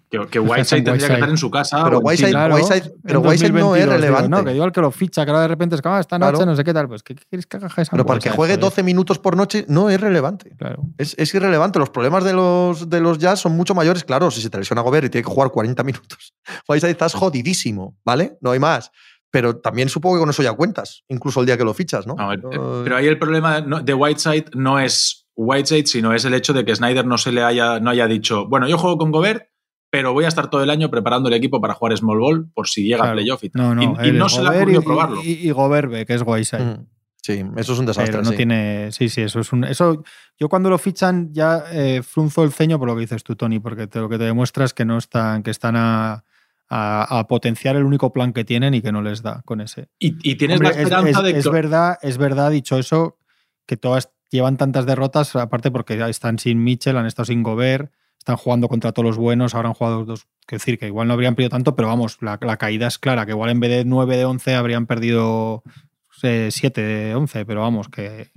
Que, que Whiteside tendría que estar en su casa. Pero Whiteside-. Whiteside- pero Whiteside no es 2022, digo, relevante. no, que igual que lo ficha, que ahora de repente es que ah, esta noche Claro. no sé qué tal, pues ¿qué, qué quieres que haga Hassan Pero para que juegue joder? 12 minutos por noche no es relevante. Claro. Es, es irrelevante. Los problemas de los, de los Jazz son mucho mayores. Claro, si se te lesiona Gobert y tiene que jugar 40 minutos, Whiteside estás jodidísimo, ¿vale? No hay más. Pero también supongo que con eso ya cuentas, incluso el día que lo fichas, ¿no? No, eh, pero ahí el problema de Whiteside no es Whiteside, sino es el hecho de que Snyder no se le haya, no haya dicho, bueno, yo juego con Gobert, pero voy a estar todo el año preparando el equipo para jugar Small Ball por si llega a Claro. playoff y tal. No, no, y, y no se le ha ocurrido y- probarlo. Y, y Goberbe, que es Whiteside. Mm. Sí, eso es un desastre. Pero no sí. tiene. Sí, sí, eso es un. Eso, yo cuando lo fichan ya eh, frunzo el ceño por lo que dices tú, Tony, porque te- lo que te demuestra es que no están, que están a, a- a potenciar el único plan que tienen y que no les da con ese. Y, y tienes Hombre, la es, esperanza es- de que. es verdad, es verdad, dicho eso, que todas llevan tantas derrotas, aparte porque están sin Mitchell, han estado sin Gobert, están jugando contra todos los buenos, ahora han jugado dos. Quiero decir que igual no habrían perdido tanto, pero vamos, la, la caída es clara, que igual en vez de 9 de 11 habrían perdido 7 de 11, pero vamos, que,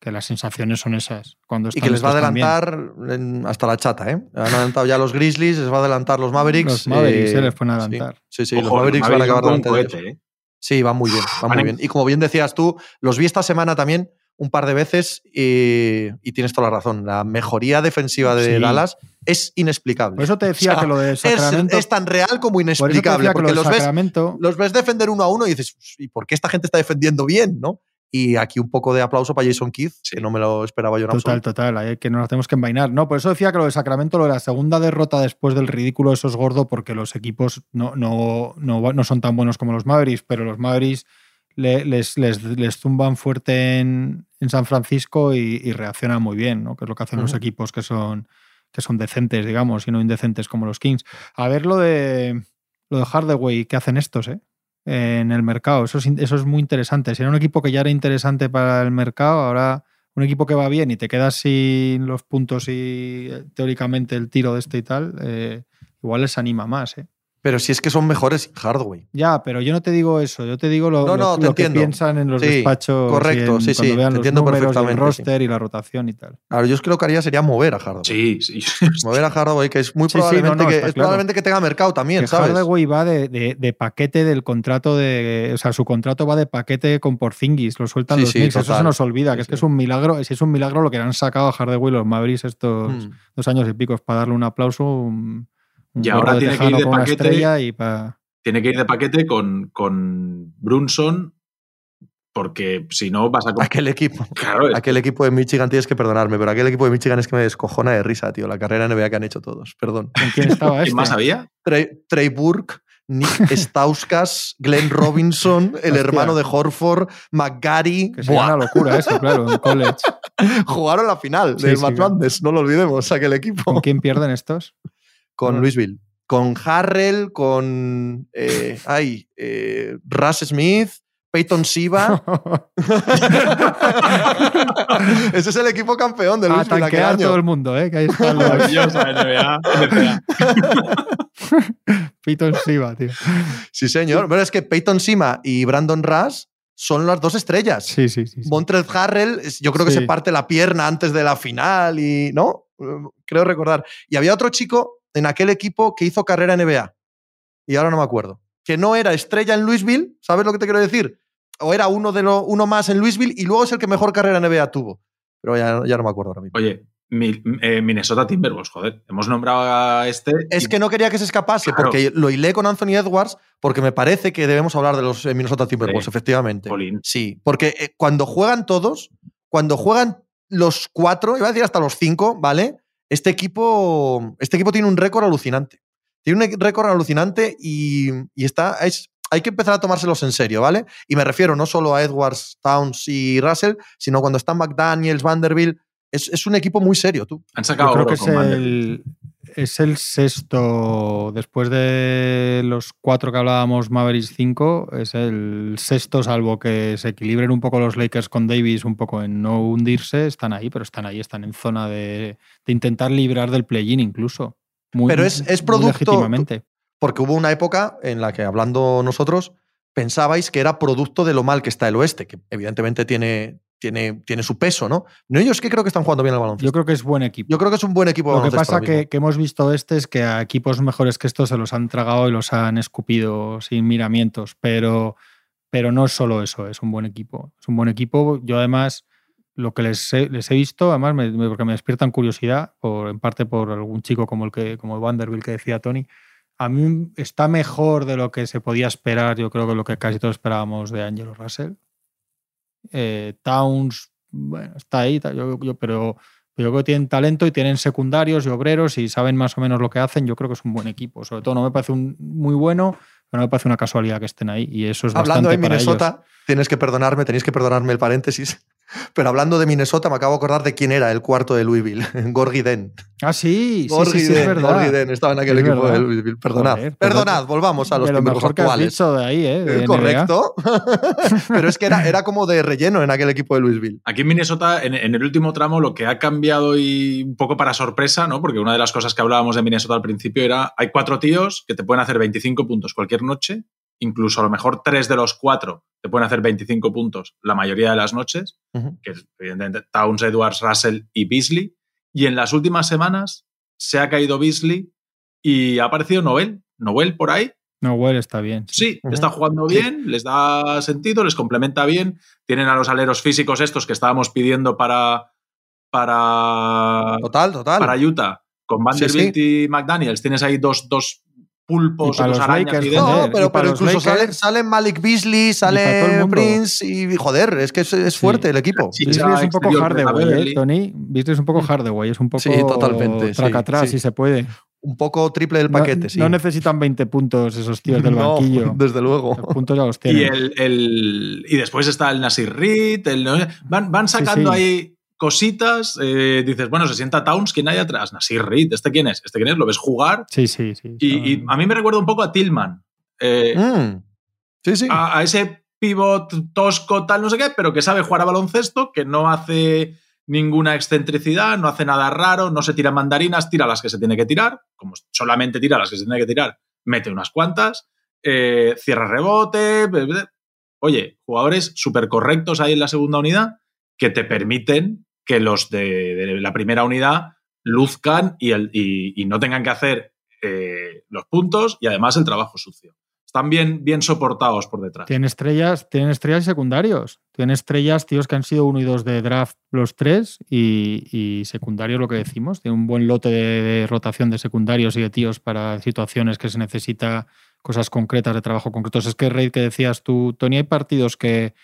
que las sensaciones son esas. Cuando Y están que les va a adelantar en- hasta la chata, ¿eh? Han adelantado ya los Grizzlies, les va a adelantar los Mavericks. Los Mavericks, eh, eh, les pueden sí. adelantar. Sí, sí, Ojo, los Mavericks van a acabar delante de ellos. ¿eh? Sí, van muy bien, van muy en- bien. Y como bien decías tú, los vi esta semana también un par de veces y, y tienes toda la razón. La mejoría defensiva de Sí. Dallas es inexplicable. Por eso te decía O sea, que lo de es, Sacramento. es tan real como inexplicable. lo Porque los ves, los ves defender uno a uno y dices, ¿y por qué esta gente está defendiendo bien? ¿no? Y aquí un poco de aplauso para Jason Keith, que no me lo esperaba yo en Total, absoluto. total, que no nos tenemos que envainar. No, por eso decía que lo de Sacramento, lo de la segunda derrota después del ridículo, eso es gordo porque los equipos no, no, no, no son tan buenos como los Mavericks, pero los Mavericks le- les, les, les zumban fuerte en, en San Francisco y, y reaccionan muy bien, ¿no? que es lo que hacen los equipos que son, que son decentes, digamos, y no indecentes como los Kings. A ver lo de, lo de Hardaway que hacen estos, ¿eh? en el mercado. Eso es, eso es muy interesante. Si era un equipo que ya era interesante para el mercado, ahora un equipo que va bien y te quedas sin los puntos y eh, teóricamente el tiro de este y tal, eh, igual les anima más. ¿eh? Pero si es que son mejores Hardway. Ya, pero yo no te digo eso, yo te digo lo, No, lo- no, te lo que piensan en los Sí, despachos. y correcto, en- sí, cuando sí, vean te los entiendo el perfectamente, sí. roster y la rotación y tal. Ahora, yo creo que haría sería mover a Hardaway. Sí, sí. Mover a Hardaway, que es muy Sí, sí, no, probablemente, no, que, es claro. probablemente que tenga mercado también, que ¿sabes? Hardaway va de, de- de paquete del contrato de. O sea, su contrato va de paquete con Porzingis, lo sueltan Sí, los sí, Knicks. Eso se nos olvida, Sí, que es que sí. es un milagro. Si es un milagro lo que le han sacado a Hardaway los Mavericks estos Mm. dos años y pico, para darle un aplauso. Un Y ahora tiene que ir de paquete. y tiene que ir de paquete con, con Brunson, porque si no vas a. Aquel equipo. Claro, es- Aquel equipo de Michigan tienes que perdonarme, pero aquel equipo de Michigan es que me descojona de risa, tío. La carrera NBA que han hecho todos. Perdón. ¿Con quién estaba este? ¿Quién más había? Trey, Trey Burke, Nick Stauskas, Glenn Robinson, el Hostia. hermano de Horford, McGarry. Que sería una locura eso, claro, en college. jugaron la final Sí, del sí, claro. Madness, no lo olvidemos, aquel equipo. ¿Con quién pierden estos? Con Ah. Louisville. Con Harrell, con. eh, ay, eh, Russ Smith, Peyton Siva. Ese es el equipo campeón de a Louisville aquel tanquear todo el mundo, ¿eh? Que ahí están los Maravillosa NBA. NBA. Piton Siva, tío. Sí, señor. Pero es que Peyton Sima y Brandon Russ son las dos estrellas. Sí, sí, sí. sí. Montrez Harrell, yo creo que Sí. se parte la pierna antes de la final y. ¿No? Eh, Creo recordar. Y había otro chico en aquel equipo que hizo carrera en NBA. Y ahora no me acuerdo. Que no era estrella en Louisville, ¿sabes lo que te quiero decir? O era uno, de lo, uno más en Louisville y luego es el que mejor carrera en NBA tuvo. Pero ya, ya no me acuerdo ahora mismo. Oye, mi- eh, Minnesota Timberwolves, joder. Hemos nombrado a este. Es y- que no quería que se escapase, Claro. porque lo hilé con Anthony Edwards, porque me parece que debemos hablar de los eh, Minnesota Timberwolves, Sí. efectivamente. Jolín. Sí, porque eh, cuando juegan todos, cuando juegan los cuatro, iba a decir hasta los cinco, ¿vale? Este equipo, este equipo tiene un récord alucinante. Tiene un récord alucinante y, y está, es, hay que empezar a tomárselos en serio, ¿vale? Y me refiero no solo a Edwards, Towns y Russell, sino cuando están McDaniels, Vanderbilt. Es, es un equipo muy serio, tú. Han Yo sacado creo oro que es con el, es el sexto, después de los cuatro que hablábamos, Mavericks 5, es el sexto, salvo que se equilibren un poco los Lakers con Davis, un poco en no hundirse, están ahí, pero están ahí, están en zona de, de intentar librar del play-in incluso. Muy, Pero es- es producto-. Porque hubo una época en la que, hablando nosotros, pensabais que era producto de lo mal que está el oeste, que evidentemente tiene, tiene, tiene su peso, ¿no? No, es que creo que están jugando bien al baloncesto. Yo creo que es buen equipo. Yo creo que es un buen equipo Lo que pasa que, que hemos visto este es que a equipos mejores que estos se los han tragado y los han escupido sin miramientos, pero, pero no es solo eso, es un buen equipo. Es un buen equipo. Yo además, lo que les he, les he visto, además, me- me- porque me despiertan curiosidad, por, en parte por algún chico como el que como el Vanderbilt que decía Tony, a mí está mejor de lo que se podía esperar, yo creo que lo que casi todos esperábamos de Angelo Russell. Eh, Towns, bueno, está ahí, yo, yo- pero, yo creo que tienen talento y tienen secundarios y obreros y saben más o menos lo que hacen. Yo creo que es un buen equipo. Sobre todo no me parece un, muy bueno, pero no me parece una casualidad que estén ahí. Y eso es Hablando bastante de para Minnesota, ellos. tienes que perdonarme, tenéis que perdonarme el paréntesis. Pero hablando de Minnesota, me acabo de acordar de quién era el cuarto de Louisville, Gorgie Den. Ah, sí, sí, sí, sí, es Den, verdad. Gorgie Den estaba en aquel Es equipo verdad. de Louisville. Perdonad, Joder, perdonad, volvamos a los Timberwolves mejor que has actuales. dicho de ahí, ¿eh? De Eh. Correcto. Pero es que era, era como de relleno en aquel equipo de Louisville. Aquí en Minnesota, en, en el último tramo, lo que ha cambiado y un poco para sorpresa, ¿no? Porque una de las cosas que hablábamos de Minnesota al principio era: hay cuatro tíos que te pueden hacer 25 puntos cualquier noche, incluso a lo mejor tres de los cuatro te pueden hacer 25 puntos la mayoría de las noches, que es evidentemente Towns, Edwards, Russell y Beasley. Y en las últimas semanas se ha caído Beasley y ha aparecido Noel. Noel por ahí, No, Well está bien. Sí, está jugando Sí. bien, les da sentido, les complementa bien. Tienen a los aleros físicos estos que estábamos pidiendo para, para, Total, total. para Utah. Con Vanderbilt y McDaniels tienes ahí dos, dos pulpos Y para los arañas Lakers. No, y pero, para pero los incluso sale, Lakers- sale Malik Beasley, sale. Prince y joder, es que es, es Sí. fuerte el equipo. Beasley es un poco Hardaway, ¿eh. Tony? Beasley es un poco Hardaway, es un poco Sí, totalmente, sí, traca atrás, sí. si se puede. Un poco triple del No- paquete, sí. No necesitan 20 puntos esos tíos del No, banquillo. desde luego. Los puntos ya los Y, tienen. el, el- y después está el Nasir Reed. el- van, van Sí, sacando sí. ahí cositas. eh, dices, bueno, se sienta Towns, ¿quién hay atrás? Nasir Reed. ¿Este quién es? ¿Este quién es? Lo ves jugar. Sí, sí, sí. Y, y a mí me recuerda un poco a Tillman. Eh, Mm. Sí, sí. a, a ese pivot tosco, tal, no sé qué, pero que sabe jugar a baloncesto, que no hace ninguna excentricidad, no hace nada raro, no se tira mandarinas, tira las que se tiene que tirar, como solamente tira las que se tiene que tirar, mete unas cuantas, eh, cierra rebote. Oye, jugadores súper correctos ahí en la segunda unidad que te permiten que los de, la primera unidad luzcan y, el- y- no tengan que hacer eh, los puntos y además el trabajo sucio. Están bien, bien soportados por detrás. Tienen estrellas, tienen estrellas secundarios. Tienen estrellas, tíos que han sido uno y dos de draft los tres y, y secundarios lo que decimos. Tiene un buen lote de, rotación de secundarios y de tíos para situaciones que se necesita cosas concretas de trabajo concretos. Es que, Rey, que decías tú, Tony, hay partidos que,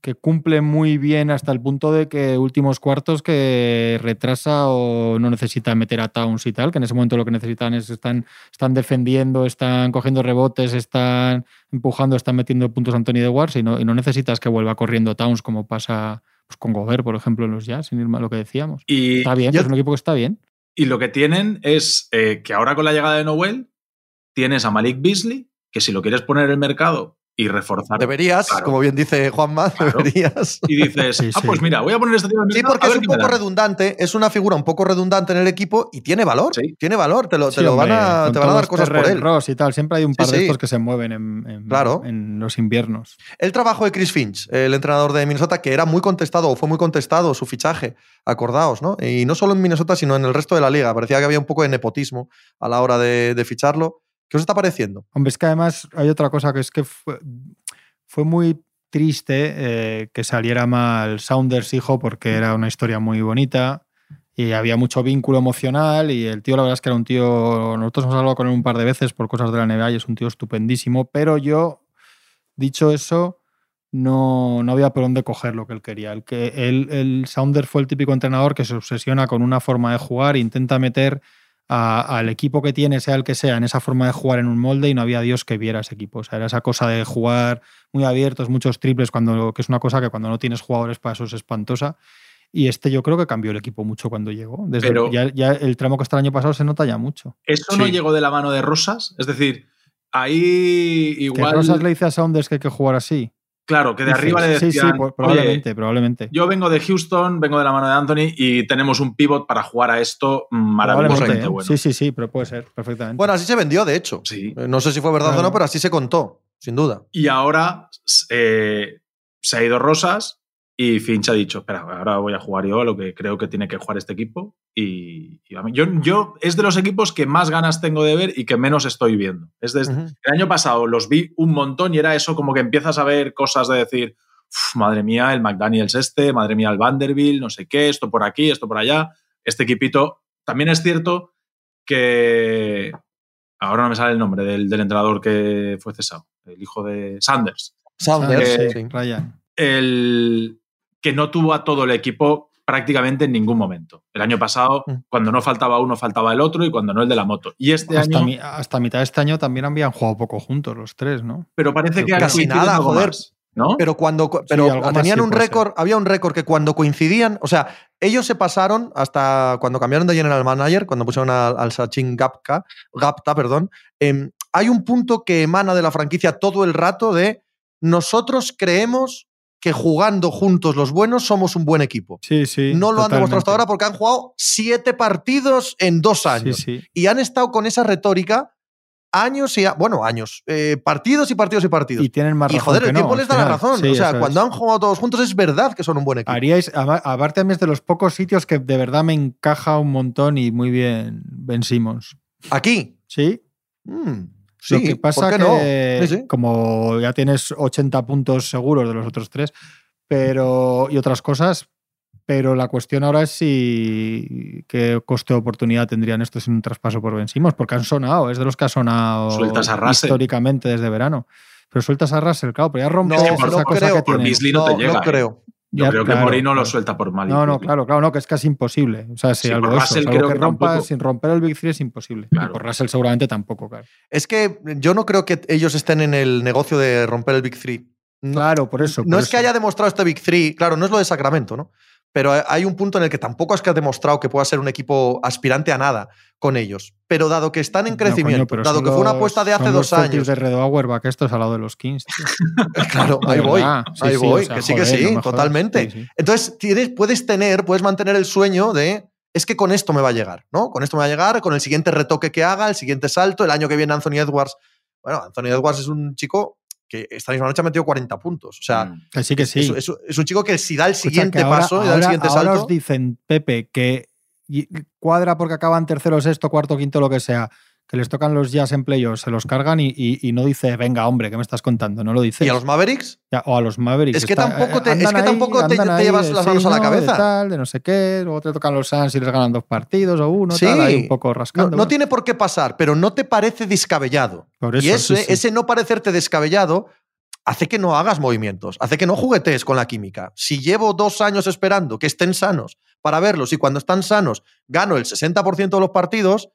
que cumplen muy bien hasta el punto de que últimos cuartos que retrasa o no necesita meter a Towns y tal, que en ese momento lo que necesitan es están, están defendiendo, están cogiendo rebotes, están empujando, están metiendo puntos a Anthony de Wars y no, y no necesitas que vuelva corriendo Towns como pasa pues, con Gobert, por ejemplo, en los Jazz, sin ir mal lo que decíamos. Y, Está bien, yo- es un equipo que está bien. y lo que tienen es eh, que ahora con la llegada de Noel tienes a Malik Beasley, que si lo quieres poner en el mercado y reforzar. Deberías, Claro. como bien dice Juanma, Claro. deberías. Y dices, Sí, ah, pues mira, voy a poner este tío en el Sí, porque a es un poco da". redundante, es una figura un poco redundante en el equipo y tiene valor. Sí. Tiene valor, te lo, te lo van a, te van a dar cosas por él. Ross y tal. Siempre hay un Sí, par de estos que se mueven en, en- Claro. en los inviernos. El trabajo de Chris Finch, el entrenador de Minnesota, que era muy contestado, o fue muy contestado su fichaje, acordaos, ¿no? Y no solo en Minnesota, sino en el resto de la liga. Parecía que había un poco de nepotismo a la hora de, de ficharlo. ¿Qué os está pareciendo? Hombre, es que además hay otra cosa que es que fue, fue muy triste eh, que saliera mal Saunders hijo porque era una historia muy bonita y había mucho vínculo emocional y el tío la verdad es que era un tío, nosotros hemos hablado con él un par de veces por cosas de la NBA y es un tío estupendísimo, pero yo, dicho eso, no, no había por dónde coger lo que él quería. El, que, el Saunders fue el típico entrenador que se obsesiona con una forma de jugar, intenta meter a- al equipo que tiene, sea el que sea, en esa forma de jugar en un molde y no había Dios que viera ese equipo. O sea, era esa cosa de jugar muy abiertos, muchos triples, cuando, que es una cosa que cuando no tienes jugadores para eso es espantosa. Y este yo creo que cambió el equipo mucho cuando llegó. Desde Pero- ya, ya el tramo que está el año pasado se nota ya mucho. ¿Eso no llegó de la mano de Rosas? Es decir, ahí Que igual. Rosas le dice a Saunders que hay que jugar así. Claro, que de arriba le decían. sí, pues, "Oye, probablemente, probablemente. yo vengo de Houston, vengo de la mano de Anthony y tenemos un pivot para jugar a esto maravillosamente ¿eh? bueno. Sí, sí, sí, pero puede ser, perfectamente. Bueno, así se vendió, de hecho. Sí. Eh, No sé si fue verdad o no, pero así se contó, sin duda. Y ahora eh, se ha ido Rosas y Finch ha dicho, espera, ahora voy a jugar yo a lo que creo que tiene que jugar este equipo. Y, y a mí- yo, yo es de los equipos que más ganas tengo de ver y que menos estoy viendo. Es desde. El año pasado los vi un montón y era eso como que empiezas a ver cosas de decir, "Uf, madre mía, el McDaniels este, madre mía, el Vanderbilt, no sé qué, esto por aquí, esto por allá. Este equipito. También es cierto que... Ahora no me sale el nombre del, del entrenador que fue cesado, el hijo de Sanders. Saunders, Eh, sí. Ryan. El que no tuvo a todo el equipo prácticamente en ningún momento. El año pasado, Mm. cuando no faltaba uno, faltaba el otro y cuando no el de la moto. Y este Hasta, año... mi- hasta mitad de este año también habían jugado poco juntos los tres, ¿no? Pero parece que Casi nada, joder. más, ¿no? Pero cuando pero tenían sí un récord, había un récord que cuando coincidían, o sea, ellos se pasaron hasta cuando cambiaron de general manager, cuando pusieron al, al Sachin Gapka, Gapta, perdón, em, hay un punto que emana de la franquicia todo el rato de nosotros creemos que jugando juntos los buenos somos un buen equipo. Sí, sí. No lo han demostrado hasta ahora porque han jugado siete partidos en dos años. Sí, sí. Y han estado con esa retórica años y, bueno, años, eh, partidos y partidos y partidos. Y tienen más Y razón joder, que el tiempo les da la razón. Sí, o sea, es. cuando han jugado todos juntos es verdad que son un buen equipo. Haríais, aparte a mí es de los pocos sitios que de verdad me encaja un montón y muy bien Ben Simmons. Aquí. Sí, mm, sí, lo que pasa ¿por qué que no? Sí, sí. como ya tienes 80 puntos seguros de los otros tres, pero y otras cosas, pero la cuestión ahora es si qué coste de oportunidad tendrían estos en un traspaso por Ben Simmons, porque han sonado, es de los que ha sonado Sueltas a Russell. históricamente desde verano. Pero sueltas a Russell, claro, pero ya rompe No, esa no cosa creo, que por tiene. No te llega, ¿eh? creo. Yo Ya, creo que claro, Morino lo claro. suelta por mal. No, no, claro, claro, no, que es casi imposible. O sea, si Sí, algo eso, creo que tampoco. sin romper el Big Three es imposible. Y Claro. por Russell seguramente tampoco, claro. Es que yo no creo que ellos estén en el negocio de romper el Big Three. No, Claro, por eso. no por es que haya demostrado este Big Three, claro, no es lo de Sacramento, ¿no? Pero hay un punto en el que tampoco es que ha demostrado que pueda ser un equipo aspirante a nada con ellos. Pero dado que están en No, coño, crecimiento, dado que fue una apuesta de hace son dos los años. de Red Auerbach, esto es al lado de los Kings. Claro, ahí voy. Sí, ahí sí, voy. o sea, que sí, que sí, totalmente. Sí. Entonces, tienes, puedes tener, puedes mantener el sueño de. Es que con esto me va a llegar, ¿no? Con esto me va a llegar, con el siguiente retoque que haga, el siguiente salto, el año que viene Anthony Edwards. Bueno, Anthony Edwards es un chico que esta misma noche ha metido 40 puntos. O sea, Mm. Que sí, que sí. es, es- es un chico que si da el siguiente ahora- paso y da el ahora- siguiente ahora salto. os dicen, Pepe, que cuadra porque acaban tercero, sexto, cuarto, quinto, lo que sea, que les tocan los jazz en playoffs, se los cargan y, y- y no dice, venga, hombre, ¿qué me estás contando? No lo dice. ¿Y a los Mavericks? o a los Mavericks. Es que Está- tampoco te- es que tampoco te- llevas de las manos a la cabeza. De, tal, de no sé qué, luego te tocan los Suns y les ganan dos partidos o uno, Sí. tal, ahí un poco No, rascando. no bueno. tiene por qué pasar, pero no te parece descabellado. Por y ese, sí, sí. ese no parecerte descabellado hace que no hagas movimientos, hace que no juguetes con la química. Si llevo dos años esperando que estén sanos para verlos y cuando están sanos gano el 60% de los partidos,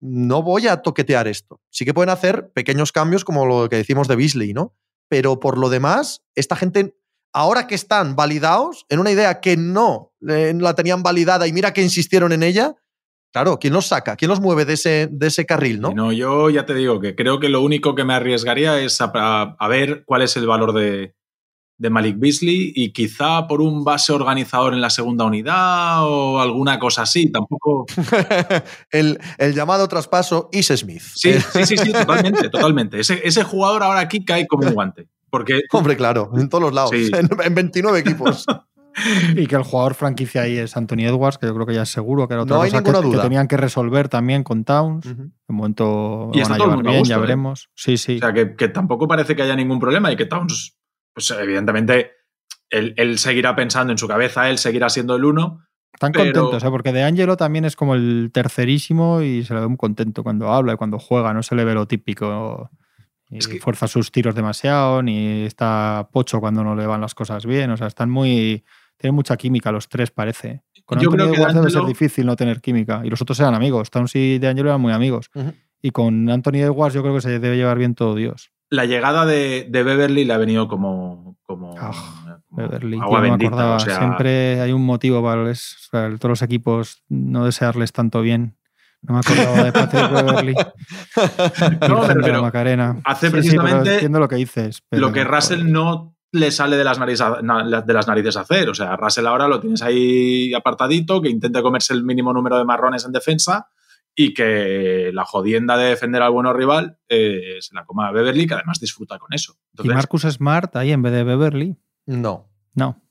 no voy a toquetear esto. Sí que pueden hacer pequeños cambios como lo que decimos de Beasley, ¿no? Pero por lo demás, esta gente, ahora que están validados en una idea que no eh, la tenían validada y mira que insistieron en ella, claro, ¿quién los saca? ¿Quién los mueve de ese, de ese carril, no? No, yo ya te digo que creo que lo único que me arriesgaría es a ver cuál es el valor de, de Malik Beasley y quizá por un base organizador en la segunda unidad o alguna cosa así. Tampoco. el, el llamado traspaso Is Smith. Sí, Eh, sí, sí, sí, totalmente, totalmente. Ese, ese jugador ahora aquí cae como un guante. Porque Hombre, claro, en todos los lados, Sí. en, en 29 equipos. Y que el jugador franquicia ahí es Anthony Edwards, que yo creo que ya es seguro que era otra No hay cosa que, que tenían que resolver también con Towns. Ujú. De momento Y van a todo el llevar bien, gusto, ya ¿eh? veremos. Sí, sí. O sea, que, que tampoco parece que haya ningún problema y que Towns, pues evidentemente, él, él seguirá pensando en su cabeza, él seguirá siendo el uno. Están pero- contentos, ¿eh? porque De Angelo también es como el tercerísimo y se le ve muy contento cuando habla y cuando juega, no se le ve lo típico. Ni Es que- fuerza sus tiros demasiado, ni está pocho cuando no le van las cosas bien. O sea, están muy. Tienen mucha química los tres, parece. Con Yo Anthony creo que Edwards debe ser difícil no tener química. Y los otros eran amigos. Towns y De Angelo eran muy amigos. Y con Anthony Edwards yo creo que se debe llevar bien todo Dios. La llegada de, de Beverly le ha venido como, como, Ah, como Beverly, agua tío, no me bendita. acordaba. o sea, Siempre hay un motivo para los- o sea, todos los equipos no desearles tanto bien. No me acordaba de Patrick Beverly. No, pero- Macarena. hace Sí, sí, pero precisamente entiendo lo que dices. pero- lo que Russell no le sale de las, narices, a- na- de las narices a hacer. O sea, Russell ahora lo tienes ahí apartadito, que intente comerse el mínimo número de marrones en defensa y que la jodienda de defender al bueno rival eh, se la coma a Beverly, que además disfruta con eso. Y Marcus Smart ahí en vez de Beverly. No, No,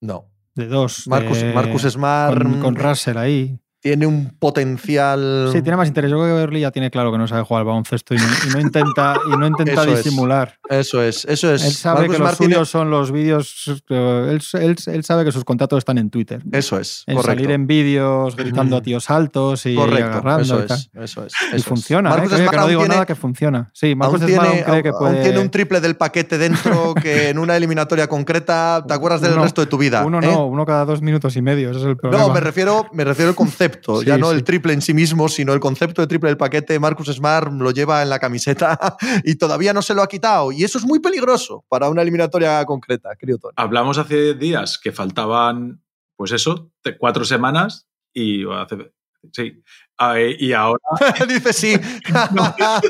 no. de dos. Marcus, de- Marcus Smart Con, con Russell ahí. Tiene un potencial. Sí, tiene más interés. Yo creo que Beverly ya tiene claro que no sabe jugar al baloncesto y no, y no intenta, y no intenta Eso es. disimular. Eso es, eso es. Él sabe Marcus que los suyos son los vídeos. eh, Él, él- él sabe que sus contratos están en Twitter. Eso es, En correcto. salir en vídeos gritando a tíos altos y correcto, agarrando. eso y tal. es, eso es. Y eso funciona, ¿eh? Marcus Que, oye, que no aún digo tiene- nada que funciona. Sí, Marcus Aún tiene, aún cree que aún puede. tiene un triple del paquete dentro que en una eliminatoria concreta te acuerdas del Uno- resto de tu vida. Uno ¿eh? no, uno cada dos minutos y medio. Ese es el problema. No, me refiero, me refiero al concepto, Sí, ya no sí. el triple en sí mismo, sino el concepto de triple del paquete. Marcus Smart lo lleva en la camiseta y todavía no se lo ha quitado. Y eso es muy peligroso para una eliminatoria concreta, querido Tony. hablamos hace días que faltaban, pues eso, cuatro semanas y hace- sí. Eh, y ahora Dice sí.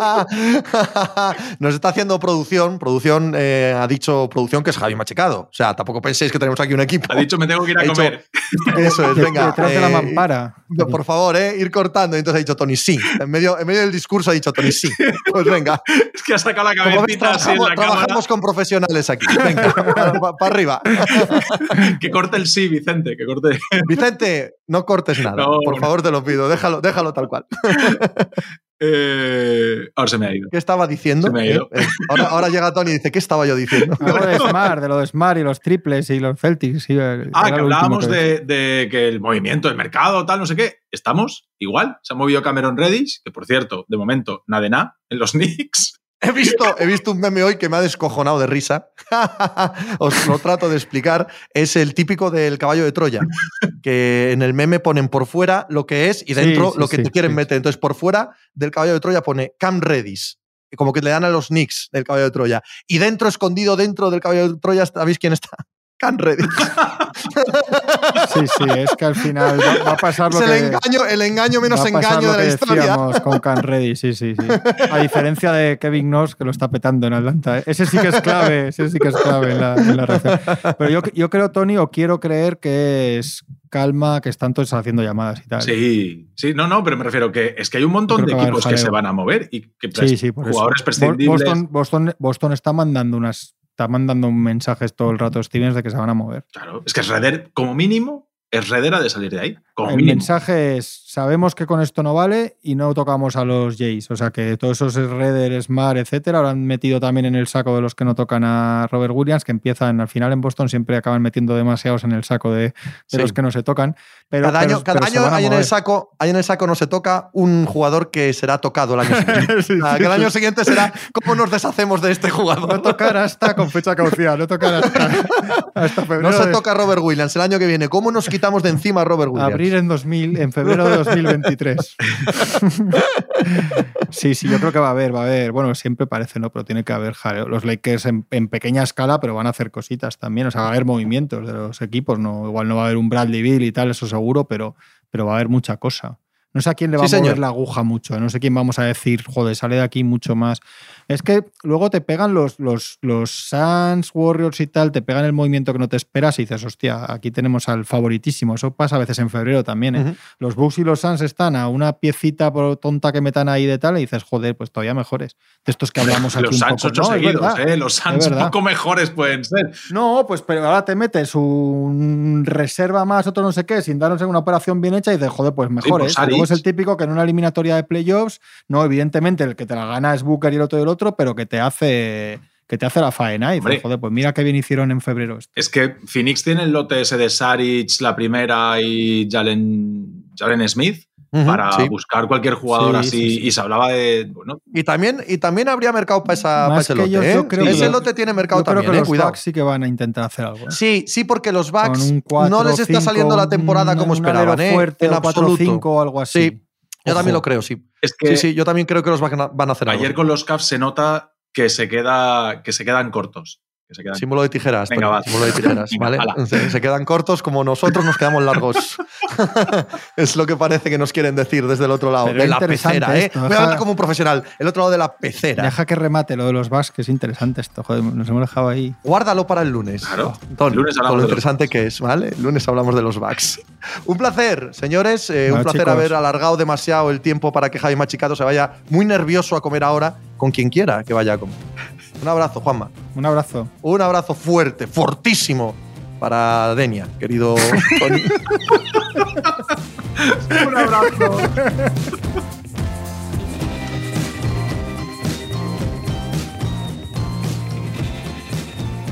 Nos está haciendo producción. Producción eh, ha dicho producción que es Javi Machecado. O sea, tampoco penséis que tenemos aquí un equipo. ha dicho me tengo que ir a dicho- comer. Eso es, venga. Detrás de la eh, mampara. Por favor, eh, ir cortando. Y entonces ha dicho Tony sí. En medio, en medio del discurso ha dicho Tony sí. Pues venga. Es que ha sacado la ves, cabecita así en trabajamos, cámara. con profesionales aquí. Venga, para arriba. Que corte el sí, Vicente, que corte. Vicente, no cortes nada. No, por no. favor, te lo pido. Déjalo, déjalo tal cual. Eh, ahora se me ha ido. ¿Qué estaba diciendo? Se me ha ido. Eh, eh, ahora, ahora llega Tony y dice, ¿qué estaba yo diciendo? Algo de Smart, de lo de Smart y los triples y los Celtics. Ah, que hablábamos que- de, de que el movimiento del mercado, tal, no sé qué. Estamos igual. Se ha movido Cameron Reddish, que por cierto, de momento, nada de nada, en los Knicks. He visto, he visto un meme hoy que me ha descojonado de risa. Os lo trato de explicar. Es el típico del caballo de Troya, que en el meme ponen por fuera lo que es y dentro sí, lo que sí, te quieren meter. Entonces, por fuera del caballo de Troya pone Cam Redis. Como que le dan a los Knicks del caballo de Troya. Y dentro, escondido dentro del caballo de Troya, ¿sabéis quién está? Cam Redis. Sí, sí, es que al final va, va a pasar lo es el que. engaño, el engaño menos va a pasar engaño lo de la historia. decíamos con Can Reddy, sí, sí, sí. A diferencia de Kevin Knox, que lo está petando en Atlanta. ¿eh? Ese sí que es clave, ese sí que es clave en la, en la reacción. Pero yo, yo creo, Tony, o quiero creer que es calma, que están todos haciendo llamadas y tal. Sí, sí, no, no, pero me refiero que es que hay un montón Creo de equipos que se van a mover y que Sí, sí, por eso. jugadores Bo- prescindibles. Boston, Boston, Boston está mandando unas. Está mandando mensajes todo el rato Stevens de que se van a mover. Claro, es que Redder, como mínimo, es Redder ha de salir de ahí. Como el mínimo. mensaje es, sabemos que con esto no vale y no tocamos a los Jays. O sea que todos esos Redder, Smart, etcétera, ahora han metido también en el saco de los que no tocan a Robert Williams, que empiezan al final en Boston, siempre acaban metiendo demasiados en el saco de, de Sí. los que no se tocan. Pero, cada pero- año, cada pero año hay, en el saco, hay en el saco no se toca un jugador que será tocado el año siguiente. Sí, O sea, sí, que el año siguiente será cómo nos deshacemos de este No jugador. tocar hasta con fecha caducidad, no tocar hasta, hasta febrero. No se de- toca a Robert Williams el año que viene. ¿Cómo nos quitamos de encima a Robert Williams? Abrir en 2000, en febrero de 2023. sí, sí, yo creo que va a haber, va a haber. Bueno, siempre parece, ¿no? Pero tiene que haber jaleo. Los Lakers en, en pequeña escala, pero van a hacer cositas también. O sea, va a haber movimientos de los equipos. No, igual no va a haber un Bradley Bill y tal, eso seguro, pero, pero va a haber mucha cosa. No sé a quién le va Sí, a mover señor. la aguja mucho. No sé quién vamos a decir, joder, sale de aquí mucho más. Es que luego te pegan los, los, los Suns, Warriors y tal, te pegan el movimiento que no te esperas y dices, hostia, aquí tenemos al favoritísimo. Eso pasa a veces en febrero también. ¿eh? Los Bucks y los Suns están a una piecita por tonta que metan ahí de tal y dices, joder, pues todavía mejores. De estos que hablamos aquí Los un Suns ocho No, seguidos. ¿eh? Los Suns poco mejores pueden ser. No, pues pero ahora te metes un reserva más, otro no sé qué, sin darnos una operación bien hecha y dices, joder, pues pues es. Y Luego es Saric. el típico que en una eliminatoria de playoffs, no, evidentemente el que te la gana es Booker y el otro y el otro, pero que te hace que te hace la faena y dices, joder, pues mira qué bien hicieron en febrero esto. Es que Phoenix tiene el lote ese de Saric, la primera, y Jalen, Jalen Smith Para sí. buscar cualquier jugador Sí, así. sí, sí. Y se hablaba de. Bueno, Y también, y también habría mercado para, esa, para ese que lote. ellos, ¿eh? yo creo Ese que- lote tiene mercado Yo creo también, que ¿eh? los cuidado. Bucks sí que van a intentar hacer algo. ¿eh? Sí, sí, porque los 4, no les está saliendo la temporada como esperaban, ¿eh? fuerte, en o 4 absoluto. 5 o algo así. Sí, Yo también lo creo, sí. es que Sí, sí, yo también creo que los van a, van a hacer ayer algo. con los Cavs se nota que se, queda, que se quedan cortos. Que se quedan Símbolo de tijeras. Venga, Tony, va. símbolo de tijeras, ¿vale? Se, se quedan cortos como nosotros nos quedamos largos. es lo que parece que nos quieren decir desde el otro lado. Pero de la pecera, ¿eh? esto, Voy a hablar como un profesional. El otro lado de la pecera. Deja que remate lo de los Bucks, que es interesante esto. Joder, nos hemos dejado ahí. Guárdalo para el lunes. Claro. Tony, El lunes con hablamos lo de los interesante que es, ¿vale? El lunes hablamos de los backs. un placer, señores. eh, un placer chicos. haber alargado demasiado el tiempo para que Javi Machicado se vaya muy nervioso a comer ahora con quien quiera que vaya a comer. Un abrazo, Juanma. Un abrazo. Un abrazo fuerte, fortísimo para Denia, querido Tony. Un abrazo.